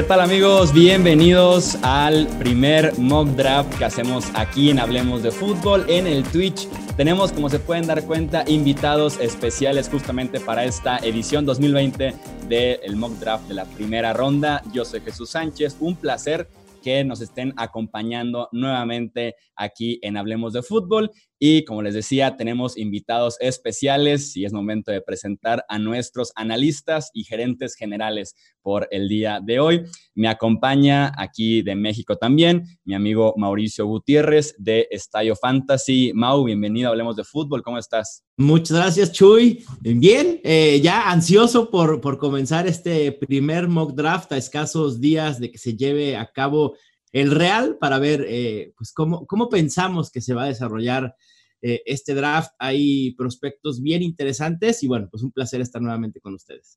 ¿Qué tal amigos? Bienvenidos al primer mock draft que hacemos aquí en Hablemos de Fútbol en el Twitch. Tenemos, como se pueden dar cuenta, invitados especiales justamente para esta edición 2020 del mock draft de la primera ronda. Yo soy Jesús Sánchez, un placer que nos estén acompañando nuevamente aquí en Hablemos de Fútbol. Y como les decía, tenemos invitados especiales y es momento de presentar a nuestros analistas y gerentes generales por el día de hoy. Me acompaña aquí de México también mi amigo Mauricio Gutiérrez de Estadio Fantasy. Mau, bienvenido Hablemos de Fútbol. ¿Cómo estás? Muchas gracias, Chuy. Bien, eh, ya ansioso por, por comenzar este primer mock draft a escasos días de que se lleve a cabo el Real para ver eh, pues cómo, cómo pensamos que se va a desarrollar eh, este draft. Hay prospectos bien interesantes y bueno, pues un placer estar nuevamente con ustedes.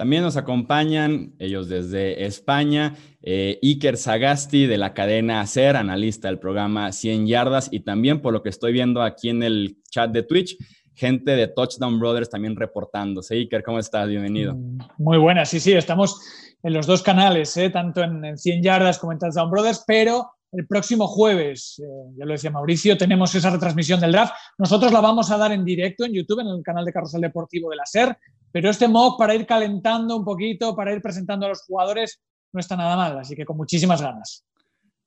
También nos acompañan ellos desde España, eh, Iker Sagasti de la cadena SER, analista del programa 100 Yardas y también por lo que estoy viendo aquí en el chat de Twitch, gente de Touchdown Brothers también reportándose. Iker, ¿cómo estás? Bienvenido. Mm, muy buenas, sí, sí, estamos en los dos canales, ¿eh? tanto en, 100 Yardas como en Touchdown Brothers, pero el próximo jueves, eh, ya lo decía Mauricio, tenemos esa retransmisión del draft. Nosotros la vamos a dar en directo en YouTube, en el canal de Carrusel Deportivo de la SER, pero este mock para ir calentando un poquito, para ir presentando a los jugadores, no está nada mal, así que con muchísimas ganas.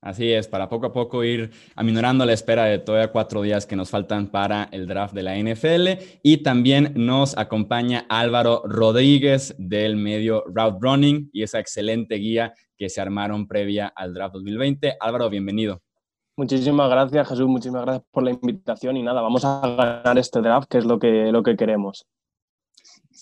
Así es, para poco a poco ir aminorando la espera de todavía cuatro días que nos faltan para el draft de la NFL. Y también nos acompaña Álvaro Rodríguez del medio Route Running y esa excelente guía que se armaron previa al draft 2020. Álvaro, bienvenido. Muchísimas gracias, Jesús. Muchísimas gracias por la invitación. Y nada, vamos a ganar este draft, que es lo que, lo que queremos.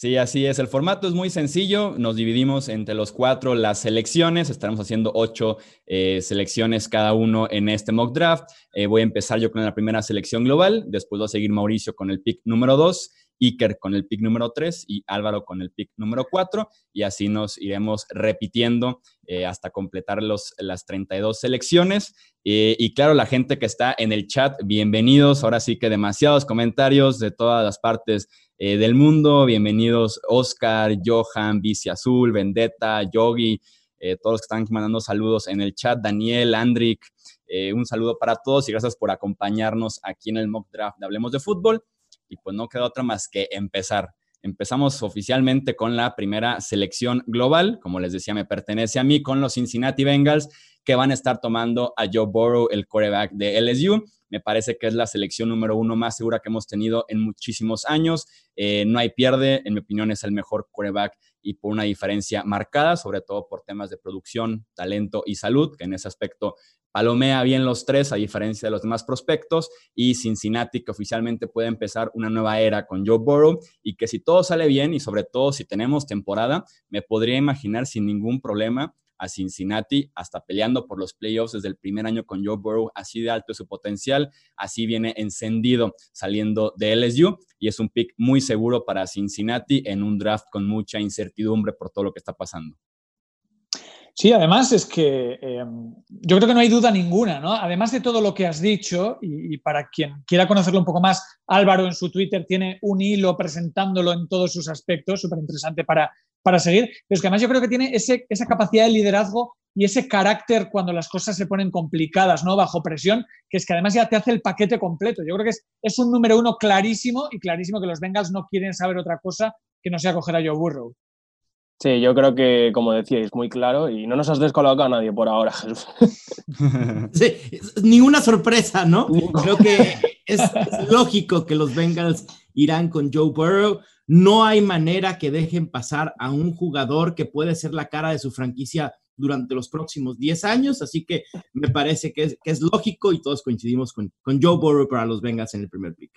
Sí, así es. El formato es muy sencillo. Nos dividimos entre los cuatro las selecciones. Estaremos haciendo ocho eh, selecciones cada uno en este mock draft. Eh, voy a empezar yo con la primera selección global. Después va a seguir Mauricio con el pick número dos, Iker con el pick número tres y Álvaro con el pick número cuatro. Y así nos iremos repitiendo eh, hasta completar los, las 32 selecciones. Y claro, la gente que está en el chat, bienvenidos. Ahora sí que demasiados comentarios de todas las partes eh, del mundo. Bienvenidos Oscar, Johan, Bici Azul, Vendetta, Yogi, eh, todos los que están mandando saludos en el chat, Daniel, Andrick, eh, un saludo para todos y gracias por acompañarnos aquí en el mock draft de Hablemos de Fútbol. Y pues no queda otra más que empezar. Empezamos oficialmente con la primera selección global. Como les decía, me pertenece a mí con los Cincinnati Bengals que van a estar tomando a Joe Burrow, el quarterback de LSU. Me parece que es la selección número uno más segura que hemos tenido en muchísimos años. Eh, no hay pierde, en mi opinión es el mejor quarterback y por una diferencia marcada, sobre todo por temas de producción, talento y salud, que en ese aspecto palomea bien los tres a diferencia de los demás prospectos y Cincinnati que oficialmente puede empezar una nueva era con Joe Burrow y que si todo sale bien y sobre todo si tenemos temporada, me podría imaginar sin ningún problema a Cincinnati, hasta peleando por los playoffs desde el primer año con Joe Burrow, así de alto su potencial, así viene encendido saliendo de LSU y es un pick muy seguro para Cincinnati en un draft con mucha incertidumbre por todo lo que está pasando. Sí, además es que eh, yo creo que no hay duda ninguna, ¿no? Además de todo lo que has dicho, y, para quien quiera conocerlo un poco más, Álvaro en su Twitter tiene un hilo presentándolo en todos sus aspectos, súper interesante para para seguir, pero es que además yo creo que tiene ese, esa capacidad de liderazgo y ese carácter cuando las cosas se ponen complicadas, ¿no? Bajo presión, que es que además ya te hace el paquete completo. Yo creo que es, es un número uno clarísimo y clarísimo que los Bengals no quieren saber otra cosa que no sea coger a Joe Burrow. Sí, yo creo que, como decíais, muy claro y no nos has descolocado a nadie por ahora, Jesús. Sí, ni una sorpresa, ¿no? Creo que es, es lógico que los Bengals irán con Joe Burrow. No hay manera que dejen pasar a un jugador que puede ser la cara de su franquicia durante los próximos 10 años, así que me parece que es, lógico y todos coincidimos con, Joe Burrow para los Bengals en el primer pick.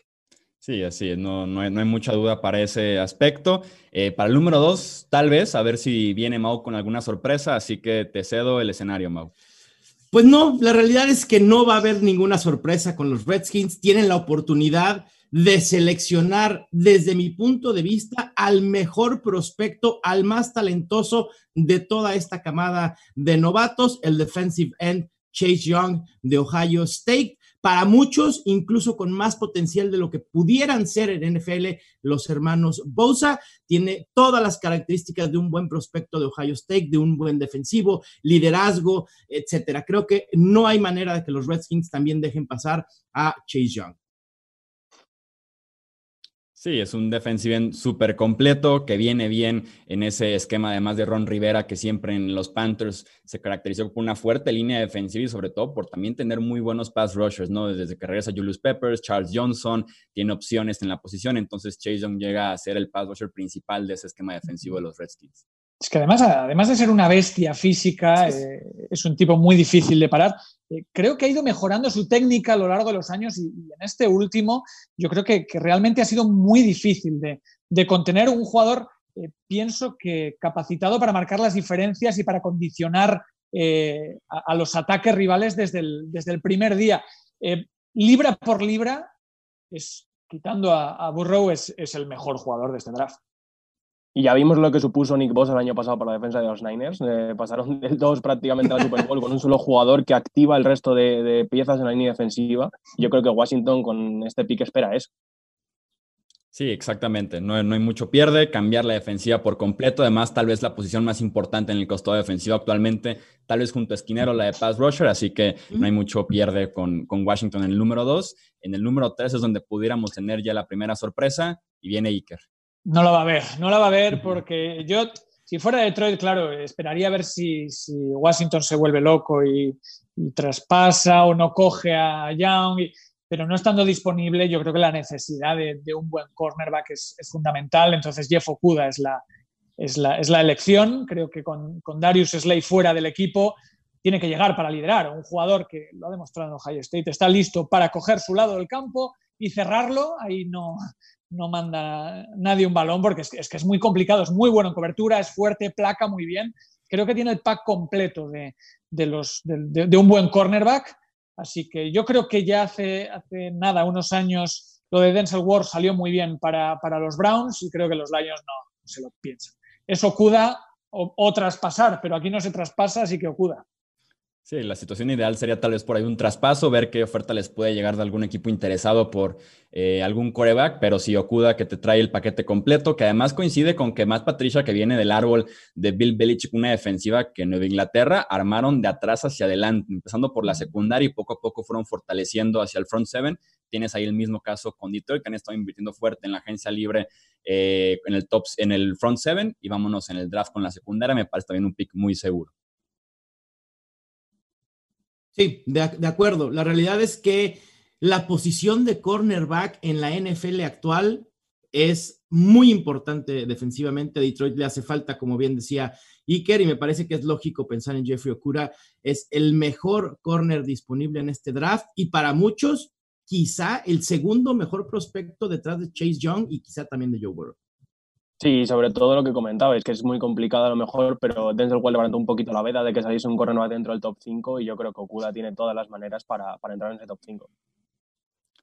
Sí, así no, no, hay, mucha duda para ese aspecto. Eh, para el número dos, tal vez, a ver si viene Mau con alguna sorpresa, así que te cedo el escenario, Mau. Pues no, la realidad es que no va a haber ninguna sorpresa con los Redskins. Tienen la oportunidad de seleccionar desde mi punto de vista al mejor prospecto, al más talentoso de toda esta camada de novatos, el defensive end Chase Young de Ohio State. Para muchos incluso con más potencial de lo que pudieran ser en NFL los hermanos Bosa. Tiene todas las características de un buen prospecto de Ohio State, de un buen defensivo, liderazgo, etcétera. Creo que no hay manera de que los Redskins también dejen pasar a Chase Young. Sí, es un defensive súper completo que viene bien en ese esquema, además de Ron Rivera, que siempre en los Panthers se caracterizó por una fuerte línea defensiva y sobre todo por también tener muy buenos pass rushers, ¿no? Desde que regresa Julius Peppers, Charles Johnson, tiene opciones en la posición, entonces Chase Young llega a ser el pass rusher principal de ese esquema defensivo de los Redskins. Es que además, además de ser una bestia física, eh, es un tipo muy difícil de parar. Eh, creo que ha ido mejorando su técnica a lo largo de los años y, en este último yo creo que, realmente ha sido muy difícil de, contener un jugador, eh, pienso que capacitado para marcar las diferencias y para condicionar a, los ataques rivales desde el, desde el primer día. libra por libra, es, quitando a, Burrow, es el mejor jugador de este draft. Y ya vimos lo que supuso Nick Boss el año pasado para la defensa de los Niners. Eh, pasaron del 2 prácticamente a la Super Bowl con un solo jugador que activa el resto de, piezas en la línea defensiva. Yo creo que Washington con este pick espera eso. Sí, exactamente. No, no, hay mucho pierde. Cambiar la defensiva por completo. Además, tal vez la posición más importante en el costado defensivo actualmente, tal vez junto a Esquinero, la de Pass Rusher. Así que no hay mucho pierde con, con Washington en el número 2. En el número 3 es donde pudiéramos tener ya la primera sorpresa y viene Iker. No la va a ver, no la va a ver porque yo, si fuera Detroit, claro, esperaría ver si, Washington se vuelve loco y, traspasa o no coge a Young, pero no estando disponible, yo creo que la necesidad de, un buen cornerback es, fundamental. Entonces, Jeff Okuda es la, es la, es la elección. Creo que con, con, Darius Slay fuera del equipo tiene que llegar para liderar. Un jugador que lo ha demostrado en Ohio State está listo para coger su lado del campo y cerrarlo. Ahí no, no manda nadie un balón porque es, que es muy complicado, es muy bueno en cobertura, es fuerte, placa muy bien. Creo que tiene el pack completo de, los, de, un buen cornerback. Así que yo creo que ya hace, hace nada, unos años, lo de Denzel Ward salió muy bien para, los Browns y creo que los Lions no, se lo piensan. Eso Okuda o, o, traspasar, pero aquí no se traspasa, así que Okuda. Sí, la situación ideal sería tal vez por ahí un traspaso, ver qué oferta les puede llegar de algún equipo interesado por eh, algún coreback, pero si Okuda que te trae el paquete completo, que además coincide con que Matt Patricia, que viene del árbol de Bill Belichick, una defensiva que en Nueva Inglaterra armaron de atrás hacia adelante, empezando por la secundaria y poco a poco fueron fortaleciendo hacia el front seven. Tienes ahí el mismo caso con Detroit, que han estado invirtiendo fuerte en la agencia libre eh, en el top, en el front seven, y vámonos en el draft con la secundaria, me parece también un pick muy seguro. Sí, de, acuerdo. La realidad es que la posición de cornerback en la NFL actual es muy importante defensivamente. Detroit le hace falta, como bien decía Iker, y me parece que es lógico pensar en Jeffrey Okura. Es el mejor corner disponible en este draft y para muchos, quizá el segundo mejor prospecto detrás de Chase Young y quizá también de Joe Burrow. Sí, sobre todo lo que comentabais, que es muy complicado a lo mejor, pero Denzel Ward levantó un poquito la veda de que saliese un corredor dentro del top 5 y yo creo que Okuda tiene todas las maneras para, entrar en ese top 5.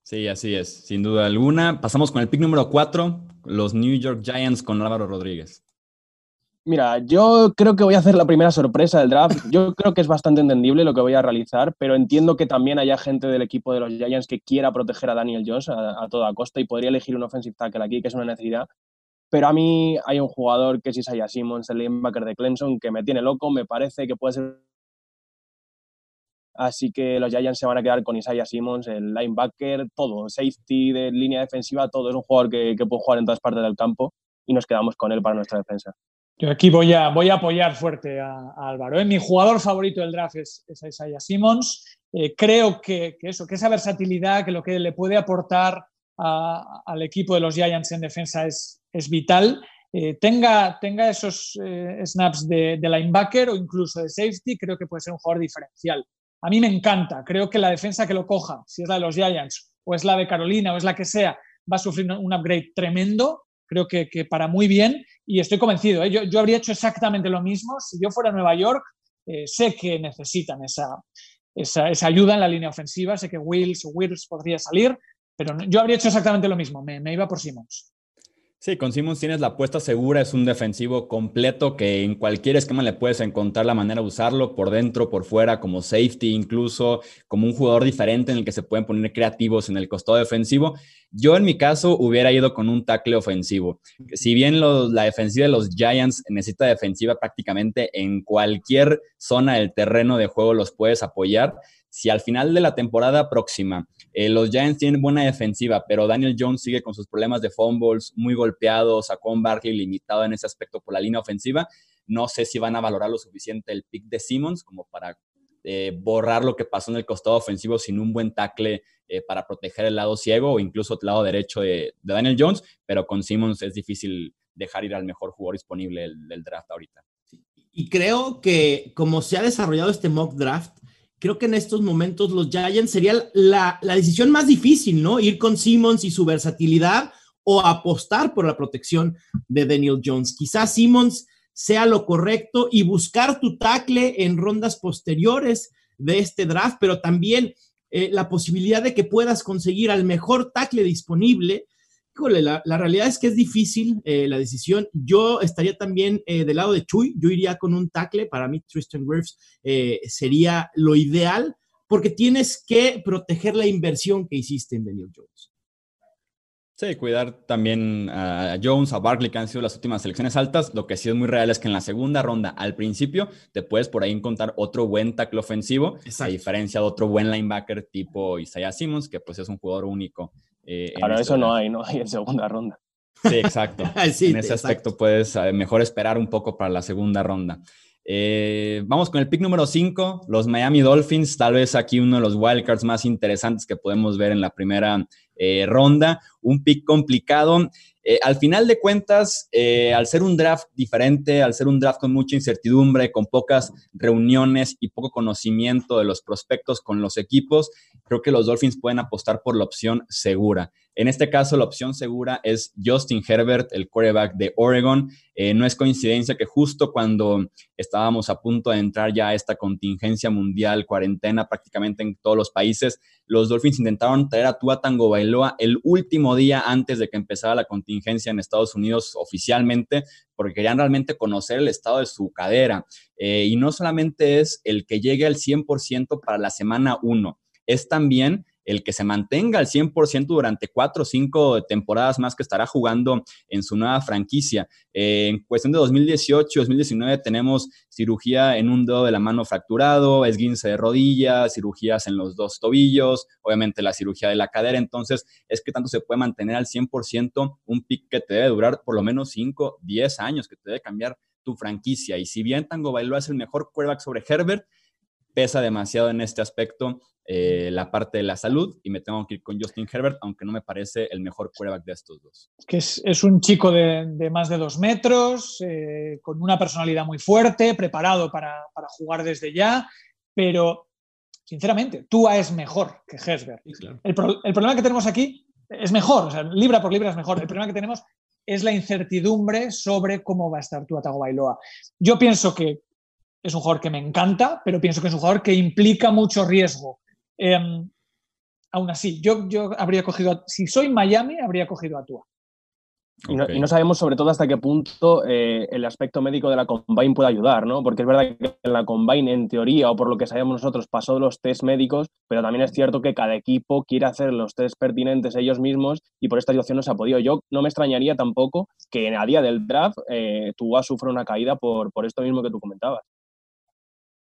Sí, así es, sin duda alguna. Pasamos con el pick número 4, los New York Giants con Álvaro Rodríguez. Mira, yo creo que voy a hacer la primera sorpresa del draft. Yo creo que es bastante entendible lo que voy a realizar, pero entiendo que también haya gente del equipo de los Giants que quiera proteger a Daniel Jones a, a toda costa y podría elegir un offensive tackle aquí, que es una necesidad. Pero a mí hay un jugador que es Isaiah Simmons, el linebacker de Clemson, que me tiene loco, me parece que puede ser... Así que los Giants se van a quedar con Isaiah Simmons, el linebacker, todo, safety de línea defensiva, todo. Es un jugador que, puede jugar en todas partes del campo y nos quedamos con él para nuestra defensa. Yo aquí voy a, voy a apoyar fuerte a, Álvaro. ¿eh? Mi jugador favorito del draft es, Isaiah Simmons. Eh, creo que, eso, que esa versatilidad, que lo que le puede aportar al equipo de los Giants en defensa es, es vital. Eh, tenga, tenga esos eh, snaps de, linebacker o incluso de safety, creo que puede ser un jugador diferencial. A mí me encanta, creo que la defensa que lo coja, si es la de los Giants o es la de Carolina o es la que sea, va a sufrir un upgrade tremendo, creo que, para muy bien y estoy convencido, ¿eh? yo, yo, habría hecho exactamente lo mismo si yo fuera a Nueva York, sé que necesitan esa, esa, esa, ayuda en la línea ofensiva, sé que Wills o Wills podría salir, pero yo habría hecho exactamente lo mismo, me, iba por Simmons. Sí, con Simmons tienes la apuesta segura, es un defensivo completo que en cualquier esquema le puedes encontrar la manera de usarlo, por dentro, por fuera, como safety, incluso como un jugador diferente en el que se pueden poner creativos en el costado defensivo. Yo en mi caso hubiera ido con un tackle ofensivo. Si bien la defensiva de los Giants necesita defensiva prácticamente en cualquier zona del terreno de juego los puedes apoyar, si al final de la temporada próxima eh, los Giants tienen buena defensiva, pero Daniel Jones sigue con sus problemas de fumbles, muy golpeado, sacó un Barkley limitado en ese aspecto por la línea ofensiva. No sé si van a valorar lo suficiente el pick de Simmons como para eh, borrar lo que pasó en el costado ofensivo sin un buen tackle eh, para proteger el lado ciego o incluso el lado derecho de, Daniel Jones, pero con Simmons es difícil dejar ir al mejor jugador disponible del draft ahorita. Y creo que como se ha desarrollado este mock draft, creo que en estos momentos los Giants sería la, decisión más difícil, ¿no? Ir con Simmons y su versatilidad o apostar por la protección de Daniel Jones. Quizás Simmons sea lo correcto y buscar tu tackle en rondas posteriores de este draft, pero también eh, la posibilidad de que puedas conseguir al mejor tackle disponible Híjole, la, realidad es que es difícil eh, la decisión. Yo estaría también eh, del lado de Chuy. Yo iría con un tackle. Para mí, Tristan Wirfs eh, sería lo ideal porque tienes que proteger la inversión que hiciste en Daniel Jones. Sí, cuidar también a Jones, a Barkley, que han sido las últimas selecciones altas. Lo que sí es muy real es que en la segunda ronda, al principio, te puedes por ahí encontrar otro buen tackle ofensivo, a diferencia de otro buen linebacker tipo Isaiah Simmons, que pues es un jugador único eh, Ahora eso no hay, no hay en segunda ronda. Sí, exacto. en ese aspecto puedes eh, mejor esperar un poco para la segunda ronda. Eh, vamos con el pick número 5, los Miami Dolphins, tal vez aquí uno de los wildcards más interesantes que podemos ver en la primera ronda. Un pick complicado. Eh, al final de cuentas, eh, al ser un draft diferente, al ser un draft con mucha incertidumbre, con pocas reuniones y poco conocimiento de los prospectos con los equipos, creo que los Dolphins pueden apostar por la opción segura. En este caso, la opción segura es Justin Herbert, el quarterback de Oregon. Eh, no es coincidencia que justo cuando estábamos a punto de entrar ya a esta contingencia mundial, cuarentena prácticamente en todos los países, los Dolphins intentaron traer a Tua Tango Bailoa el último día antes de que empezara la contingencia en Estados Unidos oficialmente, porque querían realmente conocer el estado de su cadera. Eh, y no solamente es el que llegue al 100% para la semana 1, es también el que se mantenga al 100% durante cuatro o cinco temporadas más que estará jugando en su nueva franquicia. Eh, en cuestión de 2018 2019 tenemos cirugía en un dedo de la mano fracturado, esguince de rodilla, cirugías en los dos tobillos, obviamente la cirugía de la cadera. Entonces, es que tanto se puede mantener al 100% un pick que te debe durar por lo menos 5, 10 años, que te debe cambiar tu franquicia. Y si bien Tango Bailoa es el mejor quarterback sobre Herbert, pesa demasiado en este aspecto eh, la parte de la salud y me tengo que ir con Justin Herbert, aunque no me parece el mejor quarterback de estos dos. Que es, un chico de, más de dos metros, eh, con una personalidad muy fuerte, preparado para, jugar desde ya, pero sinceramente, Tua es mejor que Herbert. el, problema que tenemos aquí es mejor, o sea, libra por libra es mejor. El problema que tenemos es la incertidumbre sobre cómo va a estar Tua Tagovailoa. Yo pienso que es un jugador que me encanta, pero pienso que es un jugador que implica mucho riesgo. Em, aún así, yo, yo habría cogido, si soy Miami, habría cogido a Tua. Y, no, sabemos sobre todo hasta qué punto eh, el aspecto médico de la Combine puede ayudar, ¿no? Porque es verdad que en la Combine, en teoría, o por lo que sabemos nosotros, pasó los test médicos, pero también es cierto que cada equipo quiere hacer los test pertinentes ellos mismos y por esta situación no se ha podido. Yo no me extrañaría tampoco que a día del draft eh, Tua sufra una caída por, por esto mismo que tú comentabas.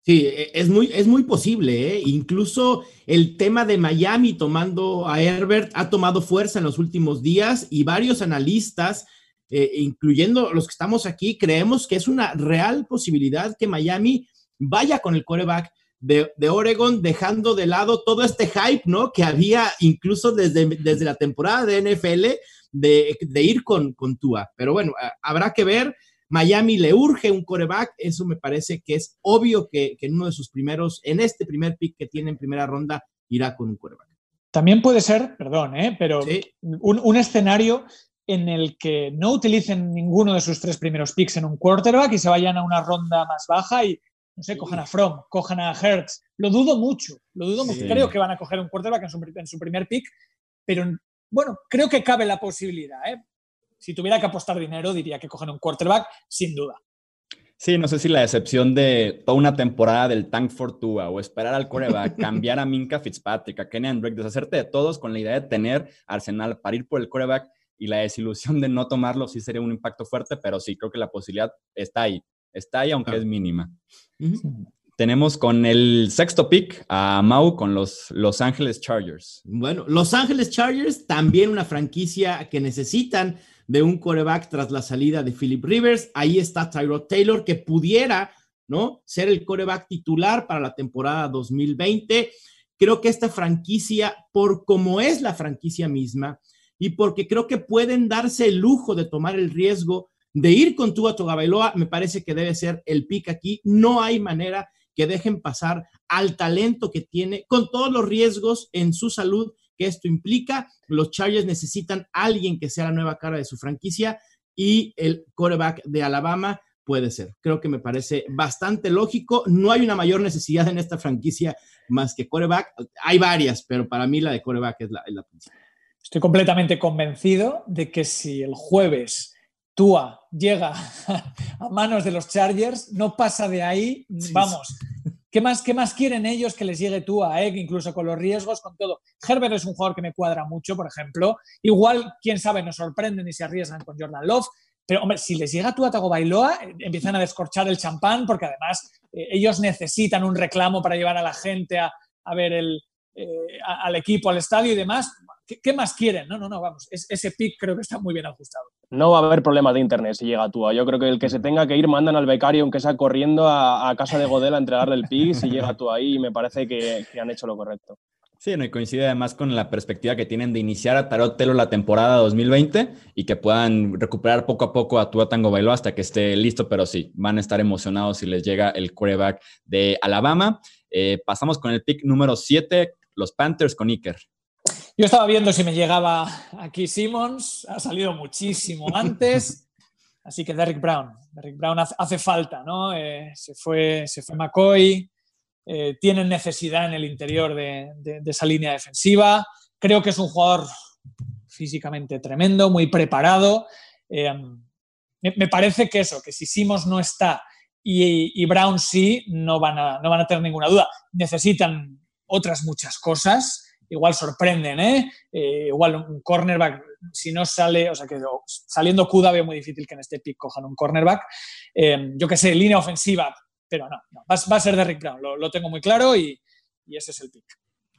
Sí, e, es muy, es muy posible. ¿eh? Incluso el tema de Miami tomando a Herbert ha tomado fuerza en los últimos días y varios analistas, eh, incluyendo los que estamos aquí, creemos que es una real posibilidad que Miami vaya con el quarterback de, Oregon, dejando de lado todo este hype, ¿no? Que había incluso desde, desde la temporada de NFL de, de ir con, con Tua. Pero bueno, habrá que ver. Miami le urge un coreback, eso me parece que es obvio que, en uno de sus primeros, en este primer pick que tiene en primera ronda, irá con un coreback. También puede ser, perdón, ¿eh? pero un, escenario en el que no utilicen ninguno de sus tres primeros picks en un quarterback y se vayan a una ronda más baja y, no sé, cojan a From, cojan a Hertz. Lo dudo mucho, lo dudo mucho. Creo que van a coger un quarterback en su, en su primer pick, pero bueno, creo que cabe la posibilidad. ¿eh? Si tuviera que apostar dinero, diría que cogen un quarterback, sin duda. Sí, no sé si la decepción de toda una temporada del Tank Fortua o esperar al coreback, cambiar a Minka Fitzpatrick, a Kenny Drake, deshacerte de todos con la idea de tener Arsenal para ir por el coreback y la desilusión de no tomarlo sí sería un impacto fuerte, pero sí creo que la posibilidad está ahí, está ahí aunque es mínima. Tenemos con el sexto pick a Mau con los Los Ángeles Chargers. Bueno, Los Ángeles Chargers, también una franquicia que necesitan de un coreback tras la salida de Philip Rivers. Ahí está Tyrod Taylor, que pudiera, ¿no? Ser el coreback titular para la temporada 2020. Creo que esta franquicia, por como es la franquicia misma, y porque creo que pueden darse el lujo de tomar el riesgo de ir con Tua Togabailoa, me parece que debe ser el pick aquí. No hay manera que dejen pasar al talento que tiene, con todos los riesgos en su salud que esto implica. Los Chargers necesitan alguien que sea la nueva cara de su franquicia y el quarterback de Alabama puede ser. Creo que me parece bastante lógico. No hay una mayor necesidad en esta franquicia más que quarterback. Hay varias, pero para mí la de quarterback es la, es la principal. Estoy completamente convencido de que si el jueves Tua llega a manos de los Chargers, no pasa de ahí, vamos. ¿Qué más, ¿Qué más quieren ellos que les llegue Tua, eh? incluso con los riesgos, con todo? Herbert es un jugador que me cuadra mucho, por ejemplo. Igual, quién sabe, nos sorprenden y se arriesgan con Jordan Love. Pero, hombre, si les llega Tua Tagovailoa, eh, empiezan a descorchar el champán porque además eh, ellos necesitan un reclamo para llevar a la gente a, a ver el, eh, al equipo, al estadio y demás. ¿Qué, más quieren? No, no, no, vamos, ese pick creo que está muy bien ajustado. No va a haber problemas de internet si llega Tua. Yo creo que el que se tenga que ir mandan al becario, aunque sea corriendo a, casa de Godel a entregarle el pick si llega Tua ahí y me parece que, han hecho lo correcto. Sí, no, y coincide además con la perspectiva que tienen de iniciar a Tarot Telo la temporada 2020 y que puedan recuperar poco a poco a Tua Tango Bailó hasta que esté listo, pero sí, van a estar emocionados si les llega el quarterback de Alabama. Eh, pasamos con el pick número 7, los Panthers con Iker. Yo estaba viendo si me llegaba aquí Simmons, ha salido muchísimo antes, así que Derrick Brown. Derrick Brown hace, falta, ¿no? Eh, se, fue, se fue McCoy, eh, tienen necesidad en el interior de, esa línea defensiva. Creo que es un jugador físicamente tremendo, muy preparado. Eh, me, parece que eso, que si Simmons no está y, Brown sí, no van, a, no van a tener ninguna duda. Necesitan otras muchas cosas. Igual sorprenden, ¿eh? ¿eh? igual un cornerback, si no sale, o sea que saliendo Kuda veo muy difícil que en este pick cojan un cornerback. Eh, yo que sé, línea ofensiva, pero no, va, a ser de Rick Brown, lo, tengo muy claro y, ese es el pick.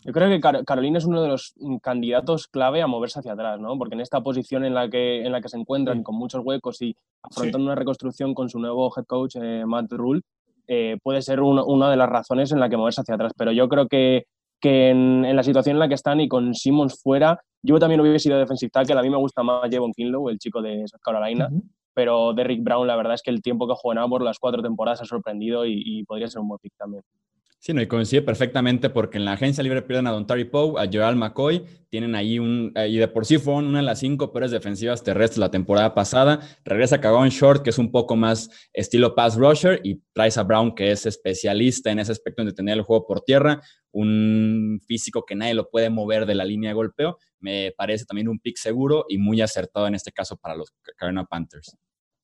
Yo creo que Carolina es uno de los candidatos clave a moverse hacia atrás, ¿no? Porque en esta posición en la que, en la que se encuentran, con muchos huecos y afrontando una reconstrucción con su nuevo head coach, eh, Matt Rule, eh, puede ser una de las razones en la que moverse hacia atrás. Pero yo creo que, que en, la situación en la que están y con Simmons fuera, yo también hubiera sido defensive tackle. A mí me gusta más Javon Kinlow, el chico de South Carolina. Pero Derrick Brown, la verdad es que el tiempo que juega en por las cuatro temporadas ha sorprendido y, y podría ser un buen pick también. Sí, no, y coincide perfectamente porque en la agencia libre pierden a Don Terry Poe, a Joel McCoy, tienen ahí un, eh, y de por sí fueron una de las cinco peores defensivas terrestres la temporada pasada. Regresa Cagón Short, que es un poco más estilo pass rusher, y traes Brown, que es especialista en ese aspecto de tener el juego por tierra, un físico que nadie lo puede mover de la línea de golpeo. Me parece también un pick seguro y muy acertado en este caso para los Carolina Panthers.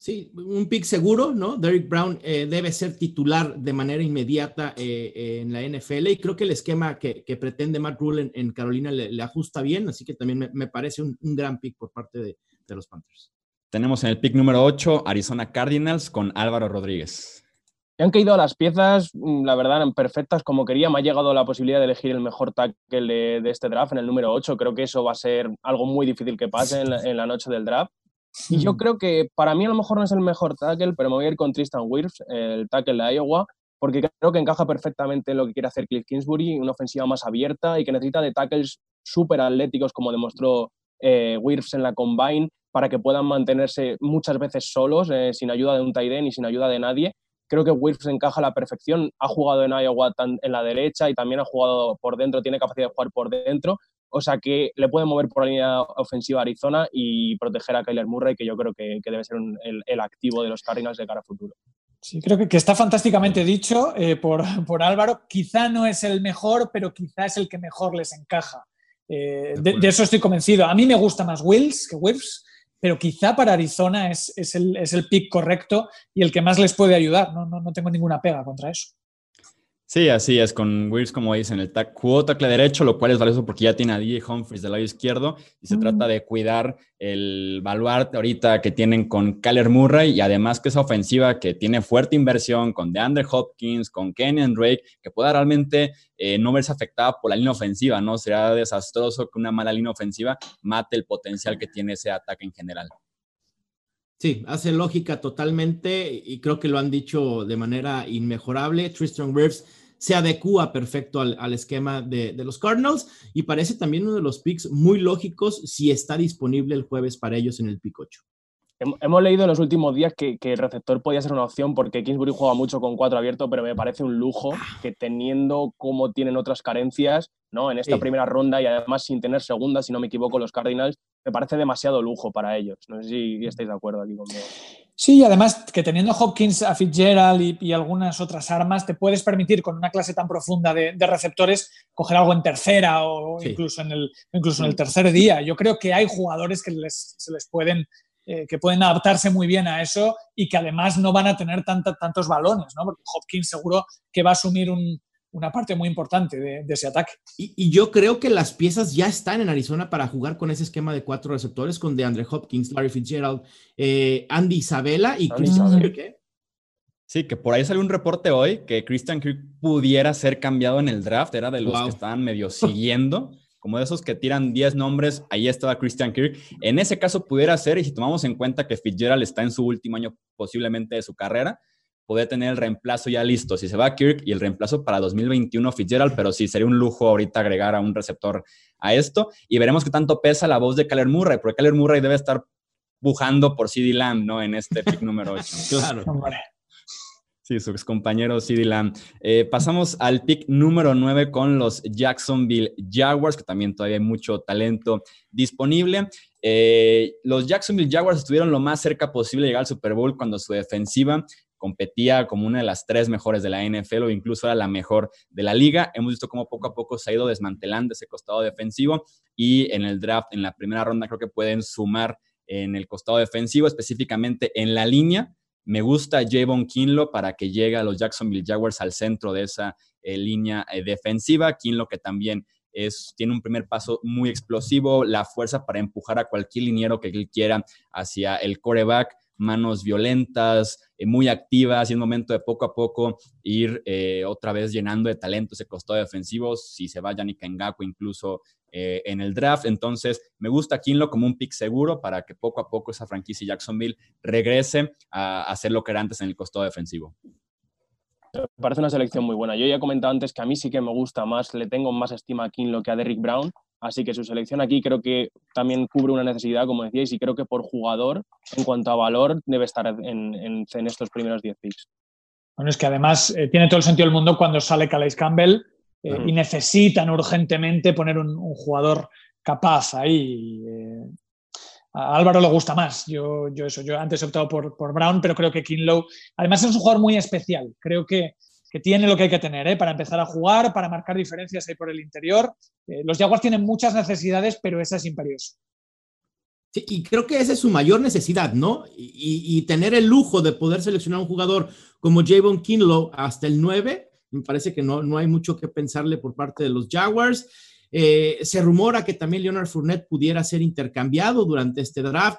Sí, un pick seguro, ¿no? Derrick Brown eh, debe ser titular de manera inmediata eh, en la NFL y creo que el esquema que, pretende Matt Rule en, Carolina le, ajusta bien, así que también me, parece un, gran pick por parte de, los Panthers. Tenemos en el pick número 8 Arizona Cardinals con Álvaro Rodríguez. Han caído las piezas, mm, la verdad, perfectas como quería. Me ha llegado la posibilidad de elegir el mejor tackle de, este draft en el número 8. Creo que eso va a ser algo muy difícil que pase en la noche del draft. Y yo creo que para mí a lo mejor no es el mejor tackle, pero me voy a ir con Tristan Wirfs, el tackle de Iowa, porque creo que encaja perfectamente en lo que quiere hacer Cliff Kingsbury, una ofensiva más abierta y que necesita de tackles súper atléticos, como demostró eh, Wirfs en la Combine, para que puedan mantenerse muchas veces solos, eh, sin ayuda de un tight end y sin ayuda de nadie. Creo que Wirfs encaja a la perfección. Ha jugado en Iowa en la derecha y también ha jugado por dentro, tiene capacidad de jugar por dentro. O sea que le puede mover por la línea ofensiva a Arizona y proteger a Kyler Murray, que yo creo que, debe ser el, activo de los Cardinals de cara a futuro. Sí, creo que, está fantásticamente dicho eh, por, Álvaro. Quizá no es el mejor, pero quizá es el que mejor les encaja. Eh, de, eso estoy convencido. A mí me gusta más Wills que Wirfs, pero quizá para Arizona es, el, es el pick correcto y el que más les puede ayudar. No, no, no tengo ninguna pega contra eso. Sí, así es. Con Wills, como dicen, el jugó tackle derecho, lo cual es valioso porque ya tiene a DJ Humphries del lado izquierdo y se trata de cuidar el baluarte ahorita que tienen con Kyler Murray y además que esa ofensiva que tiene fuerte inversión con DeAndre Hopkins, con Kenyon Drake, que pueda realmente eh, no verse afectada por la línea ofensiva, ¿no? Será desastroso que una mala línea ofensiva mate el potencial que tiene ese ataque en general. Sí, hace lógica totalmente y creo que lo han dicho de manera inmejorable. Tristan Wirfs se adecua perfecto al, esquema de, los Cardinals y parece también uno de los picks muy lógicos si está disponible el jueves para ellos en el pick 8. Hemos leído en los últimos días que, el receptor podía ser una opción porque Kingsbury juega mucho con cuatro abiertos, pero me parece un lujo que teniendo como tienen otras carencias, ¿no? En esta primera ronda y además sin tener segunda, si no me equivoco, los Cardinals, me parece demasiado lujo para ellos. No sé si estáis de acuerdo aquí conmigo. Sí, y además que teniendo Hopkins, a Fitzgerald y, algunas otras armas, te puedes permitir con una clase tan profunda de, receptores coger algo en tercera o incluso, en el, incluso en el tercer día. Yo creo que hay jugadores que se les pueden, eh, que pueden adaptarse muy bien a eso y que además no van a tener tantos balones, ¿no? Porque Hopkins seguro que va a asumir un, una parte muy importante de, ese ataque. Y, yo creo que las piezas ya están en Arizona para jugar con ese esquema de cuatro receptores con DeAndre Hopkins, Larry Fitzgerald, eh, Andy Isabella y Christian Kirk. Sí, que por ahí salió un reporte hoy que Christian Kirk pudiera ser cambiado en el draft, era de los que estaban medio siguiendo. como de esos que tiran 10 nombres, ahí estaba Christian Kirk. En ese caso pudiera ser, y si tomamos en cuenta que Fitzgerald está en su último año posiblemente de su carrera, poder tener el reemplazo ya listo. Si se va Kirk y el reemplazo para 2021 Fitzgerald, pero sí sería un lujo ahorita agregar a un receptor a esto. Y veremos qué tanto pesa la voz de Kyler Murray, porque Kyler Murray debe estar bujando por CD Lamb, ¿no? En este pick número 8. claro. Sí, su ex compañero CD Lamb. Eh, pasamos al pick número 9 con los Jacksonville Jaguars, que también todavía hay mucho talento disponible. Eh, los Jacksonville Jaguars estuvieron lo más cerca posible de llegar al Super Bowl cuando su defensiva competía como una de las tres mejores de la NFL o incluso era la mejor de la liga. Hemos visto cómo poco a poco se ha ido desmantelando ese costado defensivo y en el draft, en la primera ronda, creo que pueden sumar en el costado defensivo, específicamente en la línea. Me gusta Javon Kinlo para que llegue a los Jacksonville Jaguars al centro de esa eh, línea eh, defensiva. Kinlo que también es, tiene un primer paso muy explosivo, la fuerza para empujar a cualquier liniero que él quiera hacia el coreback manos violentas, eh, muy activas y es momento de poco a poco ir eh, otra vez llenando de talento ese costado defensivo, si se va Yannick Ngaku incluso eh, en el draft. Entonces, me gusta Kinlo como un pick seguro para que poco a poco esa franquicia Jacksonville regrese a, hacer lo que era antes en el costado defensivo. Me parece una selección muy buena. Yo ya he comentado antes que a mí sí que me gusta más, le tengo más estima a Kinlo que a Derrick Brown, Así que su selección aquí creo que también cubre una necesidad, como decíais, y creo que por jugador, en cuanto a valor, debe estar en, estos primeros 10 picks. Bueno, es que además eh, tiene todo el sentido del mundo cuando sale Calais Campbell eh, y necesitan urgentemente poner un, jugador capaz ahí. Eh, a Álvaro le gusta más. Yo, yo, eso, yo antes he optado por, por Brown, pero creo que Kinlow, además es un jugador muy especial. Creo que que tiene lo que hay que tener ¿eh? para empezar a jugar, para marcar diferencias ahí por el interior. Eh, los Jaguars tienen muchas necesidades, pero esa es imperiosa. Y creo que esa es su mayor necesidad, ¿no? Y, tener el lujo de poder seleccionar un jugador como Javon Kinlow hasta el 9, me parece que no, no hay mucho que pensarle por parte de los Jaguars. Eh, se rumora que también Leonard Fournette pudiera ser intercambiado durante este draft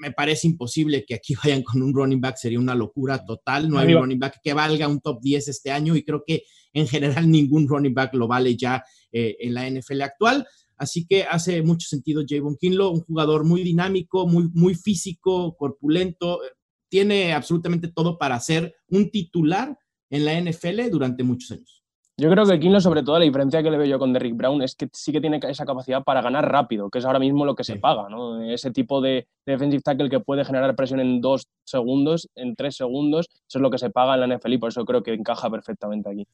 me parece imposible que aquí vayan con un running back, sería una locura total. No hay un running back que valga un top 10 este año y creo que en general ningún running back lo vale ya eh, en la NFL actual. Así que hace mucho sentido Javon Kinlo, un jugador muy dinámico, muy, muy físico, corpulento, tiene absolutamente todo para ser un titular en la NFL durante muchos años. Yo creo que Kinlo, sobre todo, la diferencia que le veo yo con Derrick Brown es que sí que tiene esa capacidad para ganar rápido, que es ahora mismo lo que se paga, ¿no? Ese tipo de, defensive tackle que puede generar presión en dos segundos, en tres segundos, eso es lo que se paga en la NFL y por eso creo que encaja perfectamente aquí.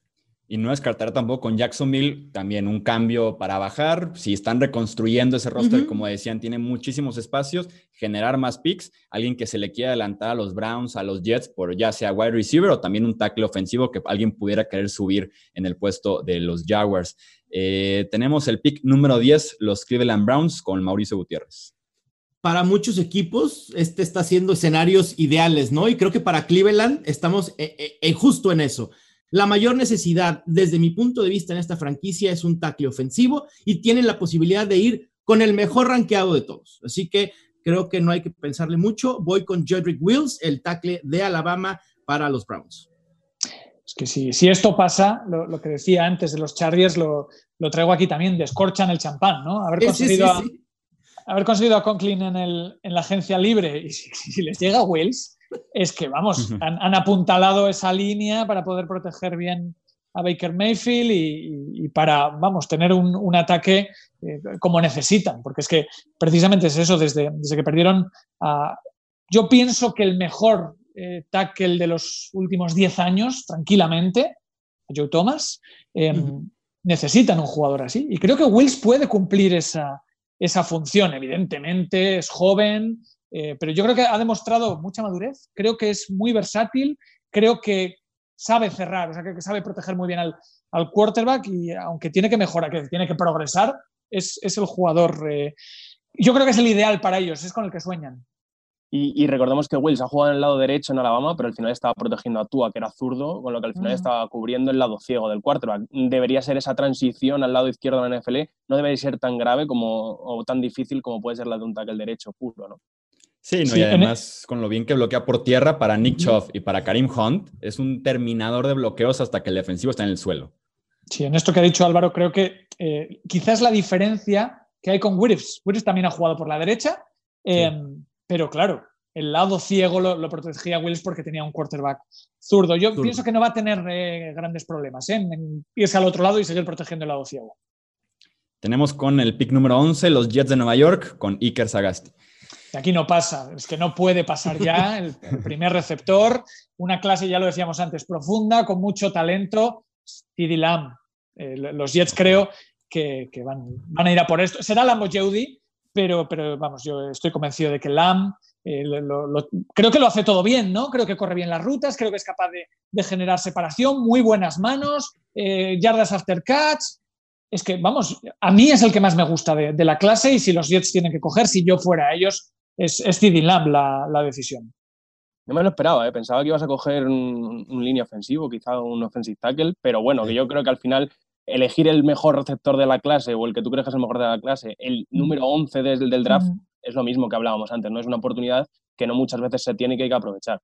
Y no descartar tampoco con Jacksonville también un cambio para bajar. Si están reconstruyendo ese roster, como decían, tiene muchísimos espacios, generar más picks. Alguien que se le quiera adelantar a los Browns, a los Jets, por ya sea wide receiver o también un tackle ofensivo que alguien pudiera querer subir en el puesto de los Jaguars. Eh, tenemos el pick número 10, los Cleveland Browns, con Mauricio Gutiérrez. para muchos equipos, este está haciendo escenarios ideales, ¿no? Y creo que para Cleveland estamos eh, eh, justo en eso. La mayor necesidad, desde mi punto de vista en esta franquicia, es un tackle ofensivo y tienen la posibilidad de ir con el mejor rankeado de todos. Así que creo que no hay que pensarle mucho. Voy con Jedrick Wills, el tackle de Alabama para los Browns. Es que si, si esto pasa, lo, que decía antes de los Chargers, lo, traigo aquí también, descorchan el champán, ¿no? Haber conseguido, A, haber conseguido a Conklin en, el, en la agencia libre y si, les llega Wills, es que, vamos, han, apuntalado esa línea para poder proteger bien a Baker Mayfield y, para, vamos, tener un, ataque eh, como necesitan, porque es que precisamente es eso, desde, desde que perdieron a... Yo pienso que el mejor eh, tackle de los últimos 10 años, tranquilamente, Joe Thomas, em, necesitan un jugador así. Y creo que Wills puede cumplir esa, esa función, evidentemente, es joven, eh, pero yo creo que ha demostrado mucha madurez, creo que es muy versátil, creo que sabe cerrar, o sea, que sabe proteger muy bien al, quarterback y aunque tiene que mejorar, que tiene que progresar, es, el jugador, eh, yo creo que es el ideal para ellos, es con el que sueñan. Y, recordemos que Wills ha jugado en el lado derecho en Alabama, pero al final estaba protegiendo a Tua, que era zurdo, con lo que al final estaba cubriendo el lado ciego del quarterback. Debería ser esa transición al lado izquierdo de la NFL, no debería ser tan grave como, o tan difícil como puede ser la de un tackle derecho puro, ¿no? Sí, y además con lo bien que bloquea por tierra para Nick Chubb y para Karim Hunt, es un terminador de bloqueos hasta que el defensivo está en el suelo. Sí, en esto que ha dicho Álvaro, creo que eh, quizás la diferencia que hay con Wirfs. Wirfs también ha jugado por la derecha, em, pero claro, el lado ciego lo, protegía Wills porque tenía un quarterback zurdo. Yo pienso que no va a tener eh, grandes problemas ¿eh? en irse al otro lado y seguir protegiendo el lado ciego. Tenemos con el pick número 11 los Jets de Nueva York con Iker Sagasti. Aquí no pasa, es que no puede pasar ya el, primer receptor, una clase, ya lo decíamos antes, profunda, con mucho talento, CD Lamb. Eh, los Jets creo que, van, a ir a por esto. Será Lamb o Jeudy, pero, pero vamos, yo estoy convencido de que Lamb eh, creo que lo hace todo bien, ¿no? Creo que corre bien las rutas, creo que es capaz de, generar separación, muy buenas manos, eh, yardas after catch. Es que, vamos, a mí es el que más me gusta de, la clase y si los Jets tienen que coger, si yo fuera ellos, es, es Lamb la, decisión. No me lo esperaba, ¿eh? pensaba que ibas a coger un, línea ofensivo, quizá un offensive tackle, pero bueno, que yo creo que al final elegir el mejor receptor de la clase o el que tú crees que es el mejor de la clase, el número 11 desde el del draft, es lo mismo que hablábamos antes, ¿no? Es una oportunidad que no muchas veces se tiene que, hay que aprovechar.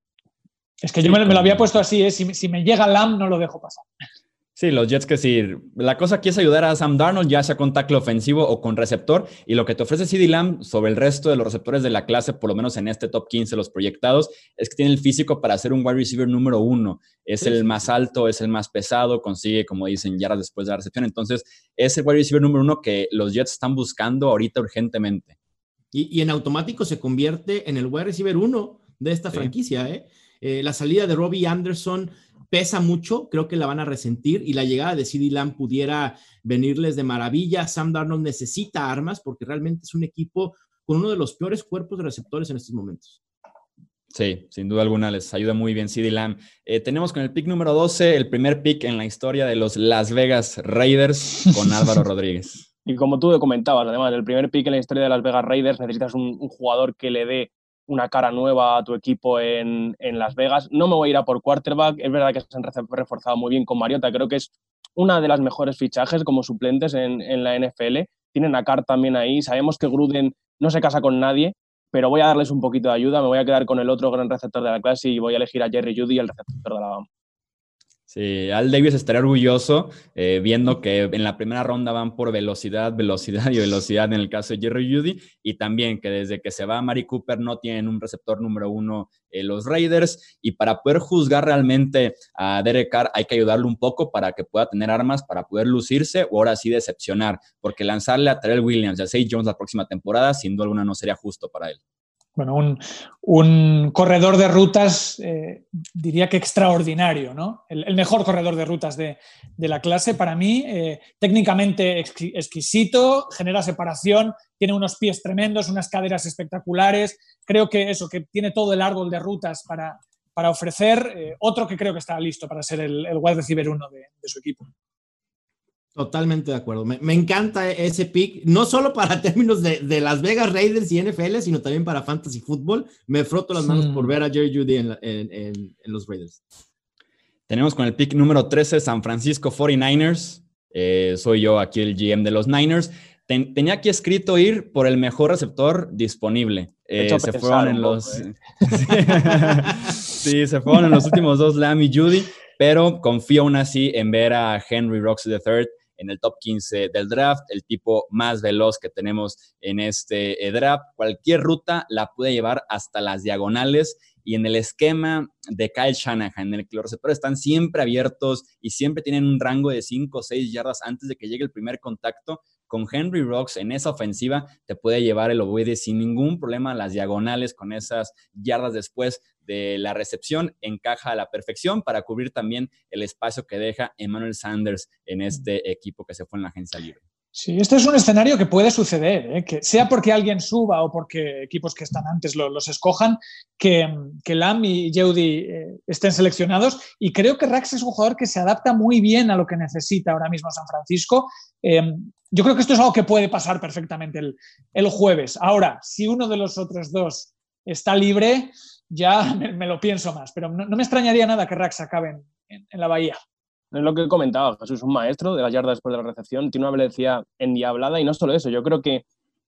Es que yo me, lo había puesto así, ¿eh? si, si, me llega Lam no lo dejo pasar. Sí, los Jets que sí. La cosa aquí es ayudar a Sam Darnold, ya sea con tackle ofensivo o con receptor. Y lo que te ofrece CD Lamb sobre el resto de los receptores de la clase, por lo menos en este top 15, los proyectados, es que tiene el físico para ser un wide receiver número uno. Es el más alto, es el más pesado, consigue, como dicen, yardas después de la recepción. Entonces, es el wide receiver número uno que los Jets están buscando ahorita urgentemente. Y, en automático se convierte en el wide receiver uno de esta franquicia. ¿eh? ¿eh? la salida de Robbie Anderson pesa mucho, creo que la van a resentir y la llegada de CD Lamb pudiera venirles de maravilla. Sam Darnold necesita armas porque realmente es un equipo con uno de los peores cuerpos de receptores en estos momentos. Sí, sin duda alguna les ayuda muy bien CD Lamb. Eh, tenemos con el pick número 12 el primer pick en la historia de los Las Vegas Raiders con Álvaro Rodríguez. Y como tú comentabas, además, el primer pick en la historia de Las Vegas Raiders necesitas un, jugador que le dé una cara nueva a tu equipo en, Las Vegas. No me voy a ir a por quarterback. Es verdad que se han reforzado muy bien con Mariota. Creo que es una de las mejores fichajes como suplentes en, la NFL. Tienen a Carr también ahí. Sabemos que Gruden no se casa con nadie, pero voy a darles un poquito de ayuda. Me voy a quedar con el otro gran receptor de la clase y voy a elegir a Jerry Judy, el receptor de Alabama. Sí, Al Davis estaría orgulloso eh, viendo que en la primera ronda van por velocidad, velocidad y velocidad en el caso de Jerry Judy y también que desde que se va Mari Cooper no tienen un receptor número uno eh, los Raiders y para poder juzgar realmente a Derek Carr hay que ayudarle un poco para que pueda tener armas para poder lucirse o ahora sí decepcionar, porque lanzarle a Terrell Williams a Say Jones la próxima temporada sin duda alguna no sería justo para él bueno, un, corredor de rutas, eh, diría que extraordinario, ¿no? El, mejor corredor de rutas de, la clase para mí, eh, técnicamente exquisito, genera separación, tiene unos pies tremendos, unas caderas espectaculares, creo que eso, que tiene todo el árbol de rutas para, para ofrecer, eh, otro que creo que está listo para ser el, el wide uno de su equipo. Totalmente de acuerdo. Me, encanta ese pick, no solo para términos de, Las Vegas Raiders y NFL, sino también para Fantasy Football. Me froto las manos por ver a Jerry Judy en, los Raiders. Tenemos con el pick número 13 San Francisco 49ers. Eh, soy yo aquí el GM de los Niners. tenía aquí escrito ir por el mejor receptor disponible. Eh, se fueron en los. ¿eh? sí, se fueron en los últimos dos, Lamb y Judy, pero confío aún así en ver a Henry Rocks III en el top 15 del draft, el tipo más veloz que tenemos en este eh, draft. Cualquier ruta la puede llevar hasta las diagonales y en el esquema de Kyle Shanahan, en el que los receptores están siempre abiertos y siempre tienen un rango de 5 o 6 yardas antes de que llegue el primer contacto, con Henry Rocks en esa ofensiva te puede llevar el ovoide sin ningún problema a las diagonales con esas yardas después de la recepción. Encaja a la perfección para cubrir también el espacio que deja Emmanuel Sanders en este equipo que se fue en la agencia libre. Sí, este es un escenario que puede suceder, ¿eh? que sea porque alguien suba o porque equipos que están antes los escojan, que, que Lam y Yeudi eh, estén seleccionados. Y creo que Rax es un jugador que se adapta muy bien a lo que necesita ahora mismo San Francisco. Em, yo creo que esto es algo que puede pasar perfectamente el, jueves. Ahora, si uno de los otros dos está libre, ya me, lo pienso más, pero no, me extrañaría nada que Rax acabe en la Bahía. Es lo que comentaba, Jesús es un maestro de la yarda después de la recepción, tiene una velocidad endiablada y no solo eso, yo creo que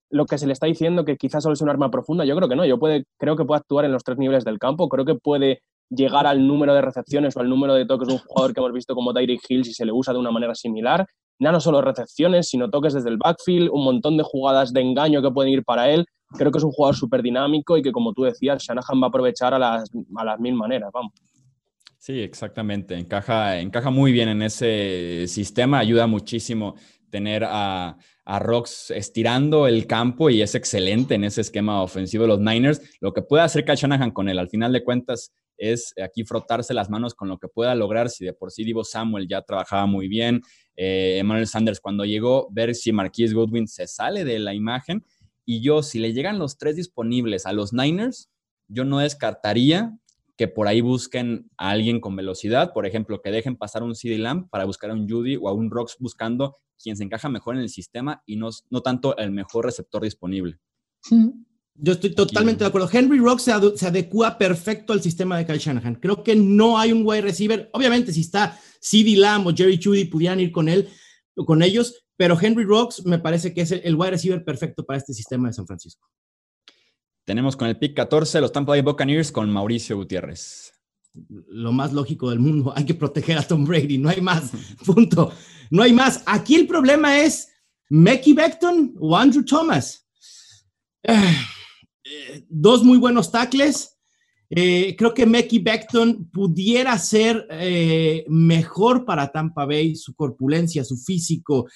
lo que se le está diciendo que quizás solo es un arma profunda, yo creo que no, yo puede, creo que puede actuar en los tres niveles del campo, creo que puede llegar al número de recepciones o al número de toques de un jugador que hemos visto como Tyreek Hill si se le usa de una manera similar, no solo recepciones, sino toques desde el backfield, un montón de jugadas de engaño que pueden ir para él, creo que es un jugador súper dinámico y que como tú decías, Shanahan va a aprovechar a las, a las mil maneras, vamos. Sí, exactamente. Encaja, encaja muy bien en ese sistema. Ayuda muchísimo tener a, a Rocks estirando el campo y es excelente en ese esquema ofensivo de los Niners. Lo que puede hacer Kyle Shanahan con él, al final de cuentas, es aquí frotarse las manos con lo que pueda lograr. Si de por sí Divo Samuel ya trabajaba muy bien, eh, Emmanuel Sanders cuando llegó, ver si Marquise Goodwin se sale de la imagen. Y yo, si le llegan los tres disponibles a los Niners, yo no descartaría que por ahí busquen a alguien con velocidad, por ejemplo, que dejen pasar un CD Lamb para buscar a un Judy o a un Rocks buscando quien se encaja mejor en el sistema y no, no tanto el mejor receptor disponible. Yo estoy totalmente de acuerdo. Henry Rocks se, se, adecua perfecto al sistema de Kyle Shanahan. Creo que no hay un wide receiver. Obviamente, si está CD Lamb o Jerry Judy, pudieran ir con él, con ellos, pero Henry Rocks me parece que es el, el wide receiver perfecto para este sistema de San Francisco. Tenemos con el pick 14 los Tampa Bay Buccaneers con Mauricio Gutiérrez. Lo más lógico del mundo, hay que proteger a Tom Brady, no hay más, punto. No hay más. Aquí el problema es Mackie Beckton o Andrew Thomas. Eh, dos muy buenos tackles. Eh, creo que Mackie Beckton pudiera ser eh, mejor para Tampa Bay, su corpulencia, su físico,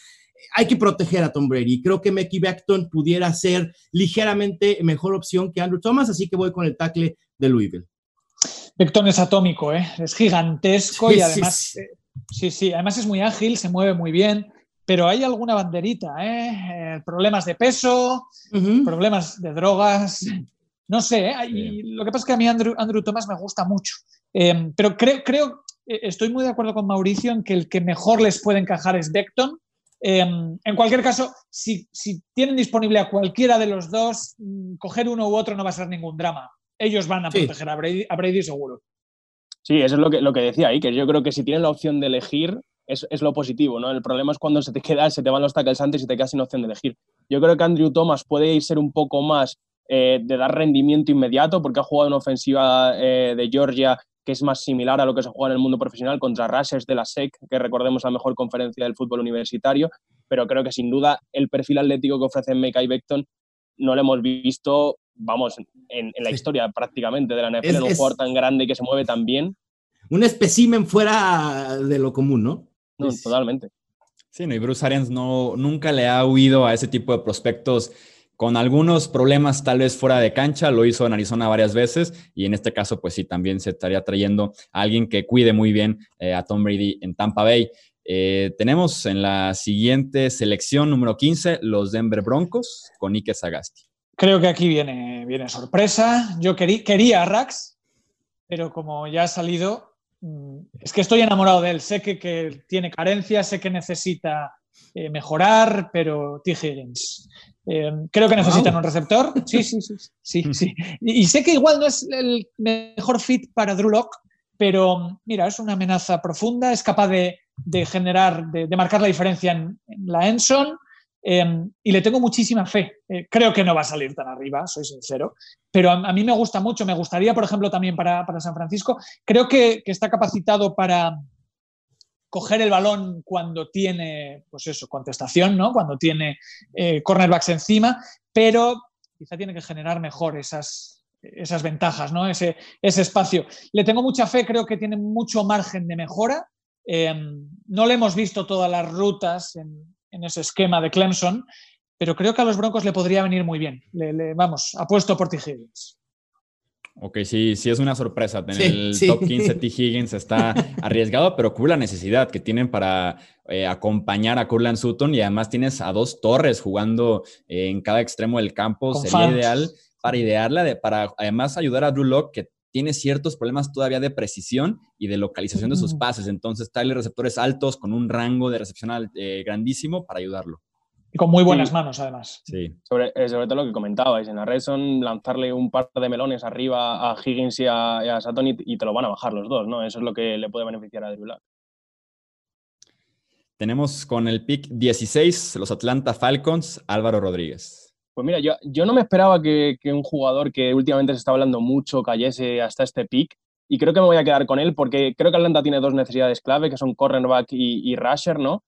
hay que proteger a Tom Brady. Creo que Mackie Beckton pudiera ser ligeramente mejor opción que Andrew Thomas, así que voy con el tackle de Louisville. Beckton es atómico, ¿eh? es gigantesco y además, eh, sí, sí, además es muy ágil, se mueve muy bien, pero hay alguna banderita, ¿eh? eh problemas de peso, problemas de drogas, no sé, lo que pasa es que a mí Andrew, Andrew Thomas me gusta mucho, pero creo, creo, estoy muy de acuerdo con Mauricio en que el que mejor les puede encajar es Beckton, en cualquier caso, si, tienen disponible a cualquiera de los dos, mm, coger uno u otro no va a ser ningún drama. Ellos van a proteger a, Brady, seguro. Sí, eso es lo que, lo que decía ahí, que yo creo que si tienen la opción de elegir, es, lo positivo, ¿no? El problema es cuando se te queda, se te van los tackles antes y te quedas sin opción de elegir. Yo creo que Andrew Thomas puede ser un poco más eh, de dar rendimiento inmediato, porque ha jugado en ofensiva eh, de Georgia que es más similar a lo que se juega en el mundo profesional contra Rushers de la SEC, que recordemos la mejor conferencia del fútbol universitario, pero creo que sin duda el perfil atlético que ofrece Mekai Beckton no lo hemos visto, vamos, en, la historia prácticamente de la NFL, un jugador tan grande y que se mueve tan bien. Un espécimen fuera de lo común, ¿no? No, totalmente. Sí, no, y Bruce Arians no, nunca le ha huido a ese tipo de prospectos con algunos problemas tal vez fuera de cancha, lo hizo en Arizona varias veces y en este caso pues sí, también se estaría trayendo a alguien que cuide muy bien eh, a Tom Brady en Tampa Bay. Eh, tenemos en la siguiente selección número 15 los Denver Broncos con Ike Sagasti. Creo que aquí viene, viene sorpresa. Yo quería a Rax, pero como ya ha salido, es que estoy enamorado de él. Sé que, que tiene carencias, sé que necesita eh, mejorar, pero T. Higgins. Eh, creo que necesitan un receptor. Sí, sí, sí. sí, sí. Y, sé que igual no es el mejor fit para Drew Lock, pero mira, es una amenaza profunda, es capaz de, generar, de, marcar la diferencia en, la Enson. Em, y le tengo muchísima fe. Eh, creo que no va a salir tan arriba, soy sincero, pero a, mí me gusta mucho. Me gustaría, por ejemplo, también para, San Francisco. Creo que, está capacitado para coger el balón cuando tiene, pues eso, contestación, ¿no? Cuando tiene eh, cornerbacks encima, pero quizá tiene que generar mejor esas, esas ventajas, ¿no? Ese, ese espacio. Le tengo mucha fe, creo que tiene mucho margen de mejora. Em, no le hemos visto todas las rutas en, en ese esquema de Clemson, pero creo que a los Broncos le podría venir muy bien. Le, vamos, apuesto por T. Higgins. Ok, sí, sí es una sorpresa. Tener el top 15 T. Higgins está arriesgado, pero cubre la necesidad que tienen para eh, acompañar a Curland Sutton y además tienes a dos torres jugando eh, en cada extremo del campo. Sería ideal para idearla, de, para además ayudar a Drew Locke, que tiene ciertos problemas todavía de precisión y de localización de sus pases. Entonces, Tyler receptores altos con un rango de recepción eh, grandísimo para ayudarlo. Y con muy buenas manos, además. Sí. Sobre, eh, sobre, todo lo que comentabais, en la Redson lanzarle un par de melones arriba a Higgins y a, a Satoni y te lo van a bajar los dos, ¿no? Eso es lo que le puede beneficiar a Drew Tenemos con el pick 16 los Atlanta Falcons, Álvaro Rodríguez. Pues mira, yo, yo no me esperaba que, un jugador que últimamente se está hablando mucho cayese hasta este pick y creo que me voy a quedar con él porque creo que Atlanta tiene dos necesidades clave que son cornerback y, rusher, ¿no?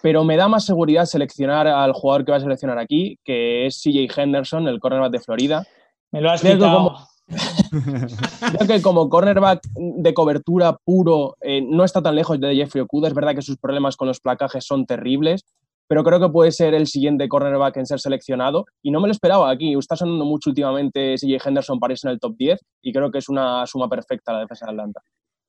Pero me da más seguridad seleccionar al jugador que va a seleccionar aquí, que es CJ Henderson, el cornerback de Florida. Me lo has creo creo que como cornerback de cobertura puro eh, no está tan lejos de Jeffrey Okuda. Es verdad que sus problemas con los placajes son terribles, pero creo que puede ser el siguiente cornerback en ser seleccionado y no me lo esperaba aquí. Está sonando mucho últimamente CJ Henderson para en el top 10 y creo que es una suma perfecta la defensa de Atlanta.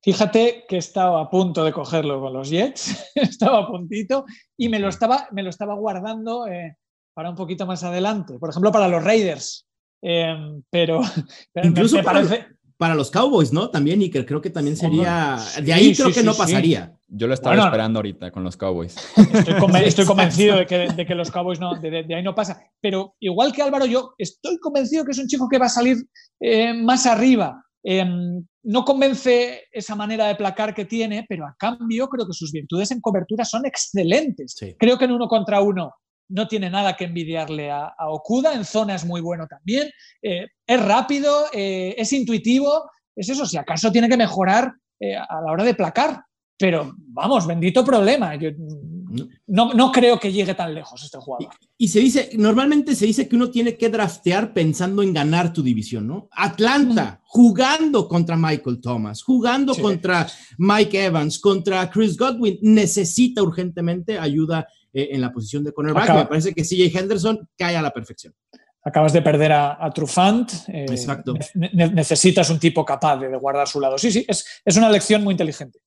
Fíjate que estaba a punto de cogerlo con los Jets, estaba a puntito y me lo estaba, me lo estaba guardando eh, para un poquito más adelante, por ejemplo para los Raiders. Em, pero, Incluso parece... para, los Cowboys, ¿no? También, y creo que también sería... De ahí creo que no pasaría. Yo lo estaba esperando ahorita con los Cowboys. Estoy, convencido de que, los Cowboys no, de, ahí no pasa. Pero igual que Álvaro, yo estoy convencido que es un chico que va a salir eh, más arriba. Em, no convence esa manera de placar que tiene, pero a cambio creo que sus virtudes en cobertura son excelentes. Creo que en uno contra uno no tiene nada que envidiarle a, Okuda, en zona es muy bueno también, eh, es rápido, eh, es intuitivo, es eso, si acaso tiene que mejorar a la hora de placar, pero vamos, bendito problema. no, no, creo que llegue tan lejos este jugador. Y, se dice, normalmente se dice que uno tiene que draftear pensando en ganar tu división, ¿no? Atlanta, jugando contra Michael Thomas, jugando contra Mike Evans, contra Chris Godwin, necesita urgentemente ayuda eh, en la posición de cornerback. Me parece que CJ Henderson cae a la perfección. Acabas de perder a, Trufant. Eh, Exacto. necesitas un tipo capaz de, guardar su lado. Sí, sí, es, es una lección muy inteligente.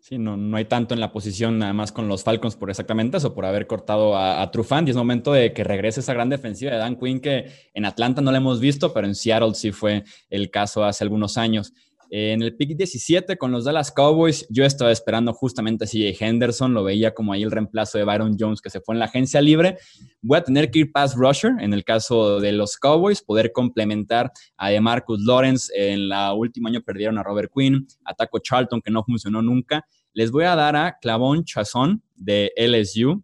Sí, no, no hay tanto en la posición nada más con los Falcons por exactamente eso, por haber cortado a, a Trufant y es momento de que regrese esa gran defensiva de Dan Quinn que en Atlanta no la hemos visto, pero en Seattle sí fue el caso hace algunos años. En el pick 17 con los Dallas Cowboys, yo estaba esperando justamente a CJ Henderson, lo veía como ahí el reemplazo de Byron Jones que se fue en la agencia libre. Voy a tener que ir pass rusher en el caso de los Cowboys, poder complementar a DeMarcus Lawrence. En la última año perdieron a Robert Quinn, a Taco Charlton que no funcionó nunca. Les voy a dar a Clavon Chazón de LSU,